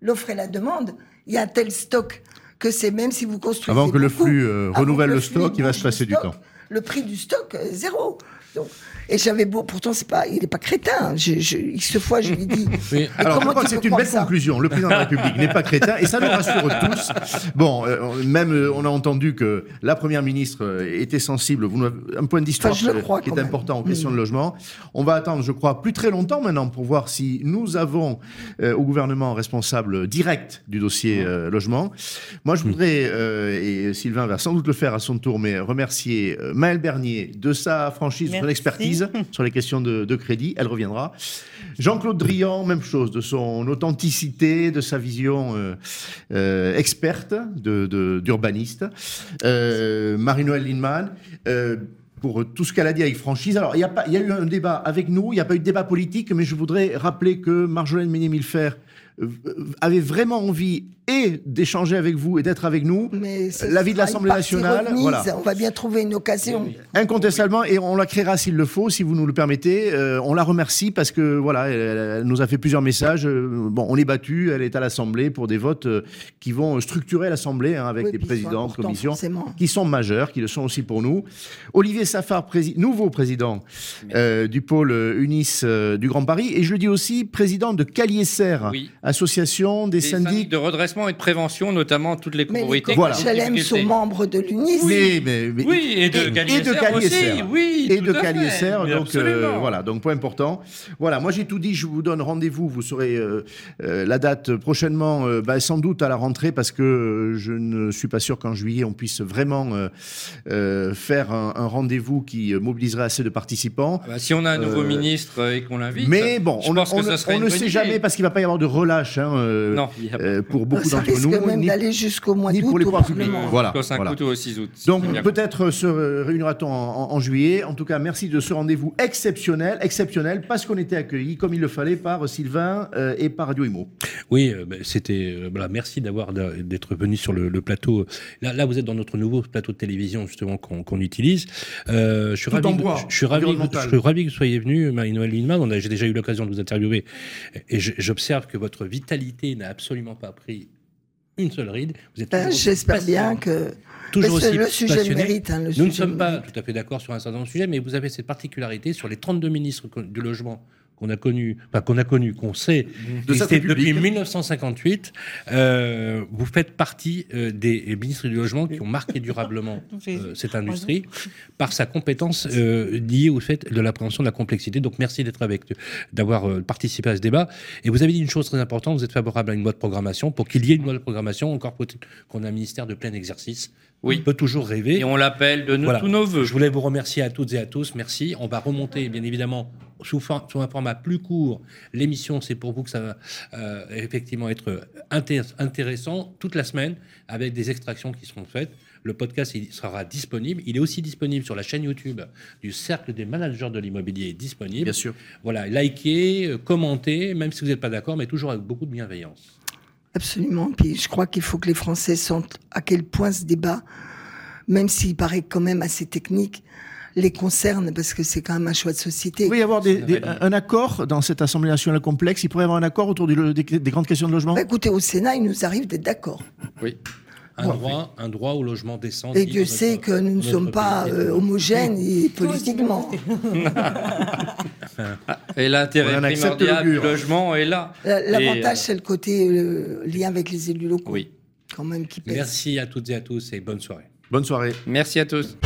l'offre et la demande. Il y a un tel stock que c'est même si vous construisez Avant que le flux, euh, renouvelle le flux stock, il va se passer le du temps. Le prix du stock, euh, zéro. Donc, et j'avais beau, pourtant c'est pas, il est pas crétin. Je, je, X fois je lui dis. Oui. Alors, c'est une belle conclusion. Le président de la République n'est pas crétin et ça nous rassure tous. Bon, euh, même euh, on a entendu que la première ministre euh, était sensible. Vous, nous- un point d'histoire Enfin, je le euh, crois qui est même. important en question Mm. de logement. On va attendre, je crois, plus très longtemps maintenant pour voir si nous avons euh, au gouvernement un responsable direct du dossier euh, logement. Moi, je voudrais, euh, et Sylvain va sans doute le faire à son tour, mais remercier euh, Maëlle Bernier de sa franchise, de son Merci. Sur les questions de, crédit. Elle reviendra. Jean-Claude Drian, même chose, de son authenticité, de sa vision euh, euh, experte de- de- d'urbaniste. Euh, Marie-Noël Lindemann. pour tout ce qu'elle a dit avec franchise. Alors, il y, a pas- il y a eu un débat avec nous, il n'y a pas eu de débat politique, mais je voudrais rappeler que Marjolaine Méné-Milfer avait vraiment envie et d'échanger avec vous et d'être avec nous. Mais ce L'avis de l'Assemblée nationale, remise. voilà. On va bien trouver une occasion. Incontestablement, et on la créera s'il le faut, si vous nous le permettez. Euh, on la remercie parce que voilà, elle, elle nous a fait plusieurs messages. Euh, bon, on est battu, elle est à l'Assemblée pour des votes euh, qui vont structurer l'Assemblée hein, avec Oui, sont présidents de forcément. qui sont majeurs, qui le sont aussi pour nous. Olivier Safar, prési- nouveau président euh, du pôle UNIS euh, du Grand Paris, et je le dis aussi, président de Caliécer Oui. associations, des, Des syndics syndics. de redressement et de prévention, notamment toutes les Mais les HLM sont membres de l'UNIS. Oui, mais, mais- Oui, et de Caliesser de Caliesser. aussi, oui, et de. Caliesser. Donc euh, voilà, donc point important. Voilà, moi j'ai tout dit. Je vous donne rendez-vous. Vous saurez euh, euh, la date prochainement, euh, bah, sans doute à la rentrée, parce que je ne suis pas sûr qu'en juillet on puisse vraiment euh, euh, faire un, un rendez-vous qui mobiliserait assez de participants. Ah bah, si on a un nouveau Euh, ministre et qu'on l'invite. Mais bon, je on, pense on que ne- ça serait on une ne bonne sait idée. jamais parce qu'il va pas y avoir de relâche hein, euh, Non, il y a euh, pour beaucoup Ça d'entre risque nous, même ni, d'aller jusqu'au mois ni d'août pour les au pouvoirs publics. Voilà. Voilà. au 6 août. Donc peut-être se réunira-t-on en, en- en juillet. En tout cas, merci de ce rendez-vous exceptionnel, exceptionnel, parce qu'on était accueillis comme il le fallait par Sylvain euh, et par Radio Imo. Oui, euh, ben, c'était. euh, voilà, merci d'avoir d'être venu sur le, le plateau. Là, là, vous êtes dans notre nouveau plateau de télévision justement qu'on utilise. Euh, je suis Tout ravi. bois, je suis ravi. environnemental. Je suis ravi que vous soyez venu, Marie-Noël a j'ai déjà eu l'occasion de vous interviewer et j'observe que votre vitalité n'a absolument pas pris une seule ride. Vous êtes Ben, aussi J'espère bien que toujours aussi le sujet le mérite. hein, le Nous ne sommes pas tout à fait d'accord sur un certain nombre de sujets, mais vous avez cette particularité sur les 32 ministres du logement qu'on a connus, enfin qu'on a connus, qu'on sait De exister depuis République. 1958. euh, vous faites partie euh, des ministres du logement qui ont marqué durablement euh, cette industrie par sa compétence euh, liée au fait de l'appréhension de la complexité. Donc merci d'être avec, d'avoir euh, participé à ce débat. Et vous avez dit une chose très importante, vous êtes favorable à une loi de programmation. Pour qu'il y ait une loi de programmation, encore qu'on a un ministère de plein exercice. Oui. On peut toujours rêver. Et on l'appelle de nous- Voilà. tous nos voeux. Je voulais vous remercier à toutes et à tous. Merci. On va remonter, bien évidemment, sous, for- sous un format plus court. L'émission, c'est pour vous que ça va euh, effectivement être intér- intéressant toute la semaine avec des extractions qui seront faites. Le podcast il sera disponible. Il est aussi disponible sur la chaîne YouTube du Cercle des managers de l'immobilier disponible. Bien sûr. Voilà, likez, euh, commentez, même si vous n'êtes pas d'accord, mais toujours avec beaucoup de bienveillance. Absolument. Puis je crois qu'il faut que les Français sentent à quel point ce débat, même s'il paraît quand même assez technique, les concerne parce que c'est quand même un choix de société. Il pourrait y avoir des- des- valide. un accord dans cette Assemblée nationale complexe. Il pourrait y avoir un accord autour du- des, des grandes questions de logement? Bah, écoutez, au Sénat, il nous arrive d'être d'accord. Oui. Un, droit, un droit au logement décent. Et Dieu sait notre- que nous ne sommes pas euh, homogènes et politiquement. Et l'intérêt primordial du logement est là. L'avantage, euh, c'est le côté euh, lien avec les élus locaux. Oui. Quand même qui pèse. Merci à toutes et à tous et bonne soirée. Bonne soirée. Merci à tous.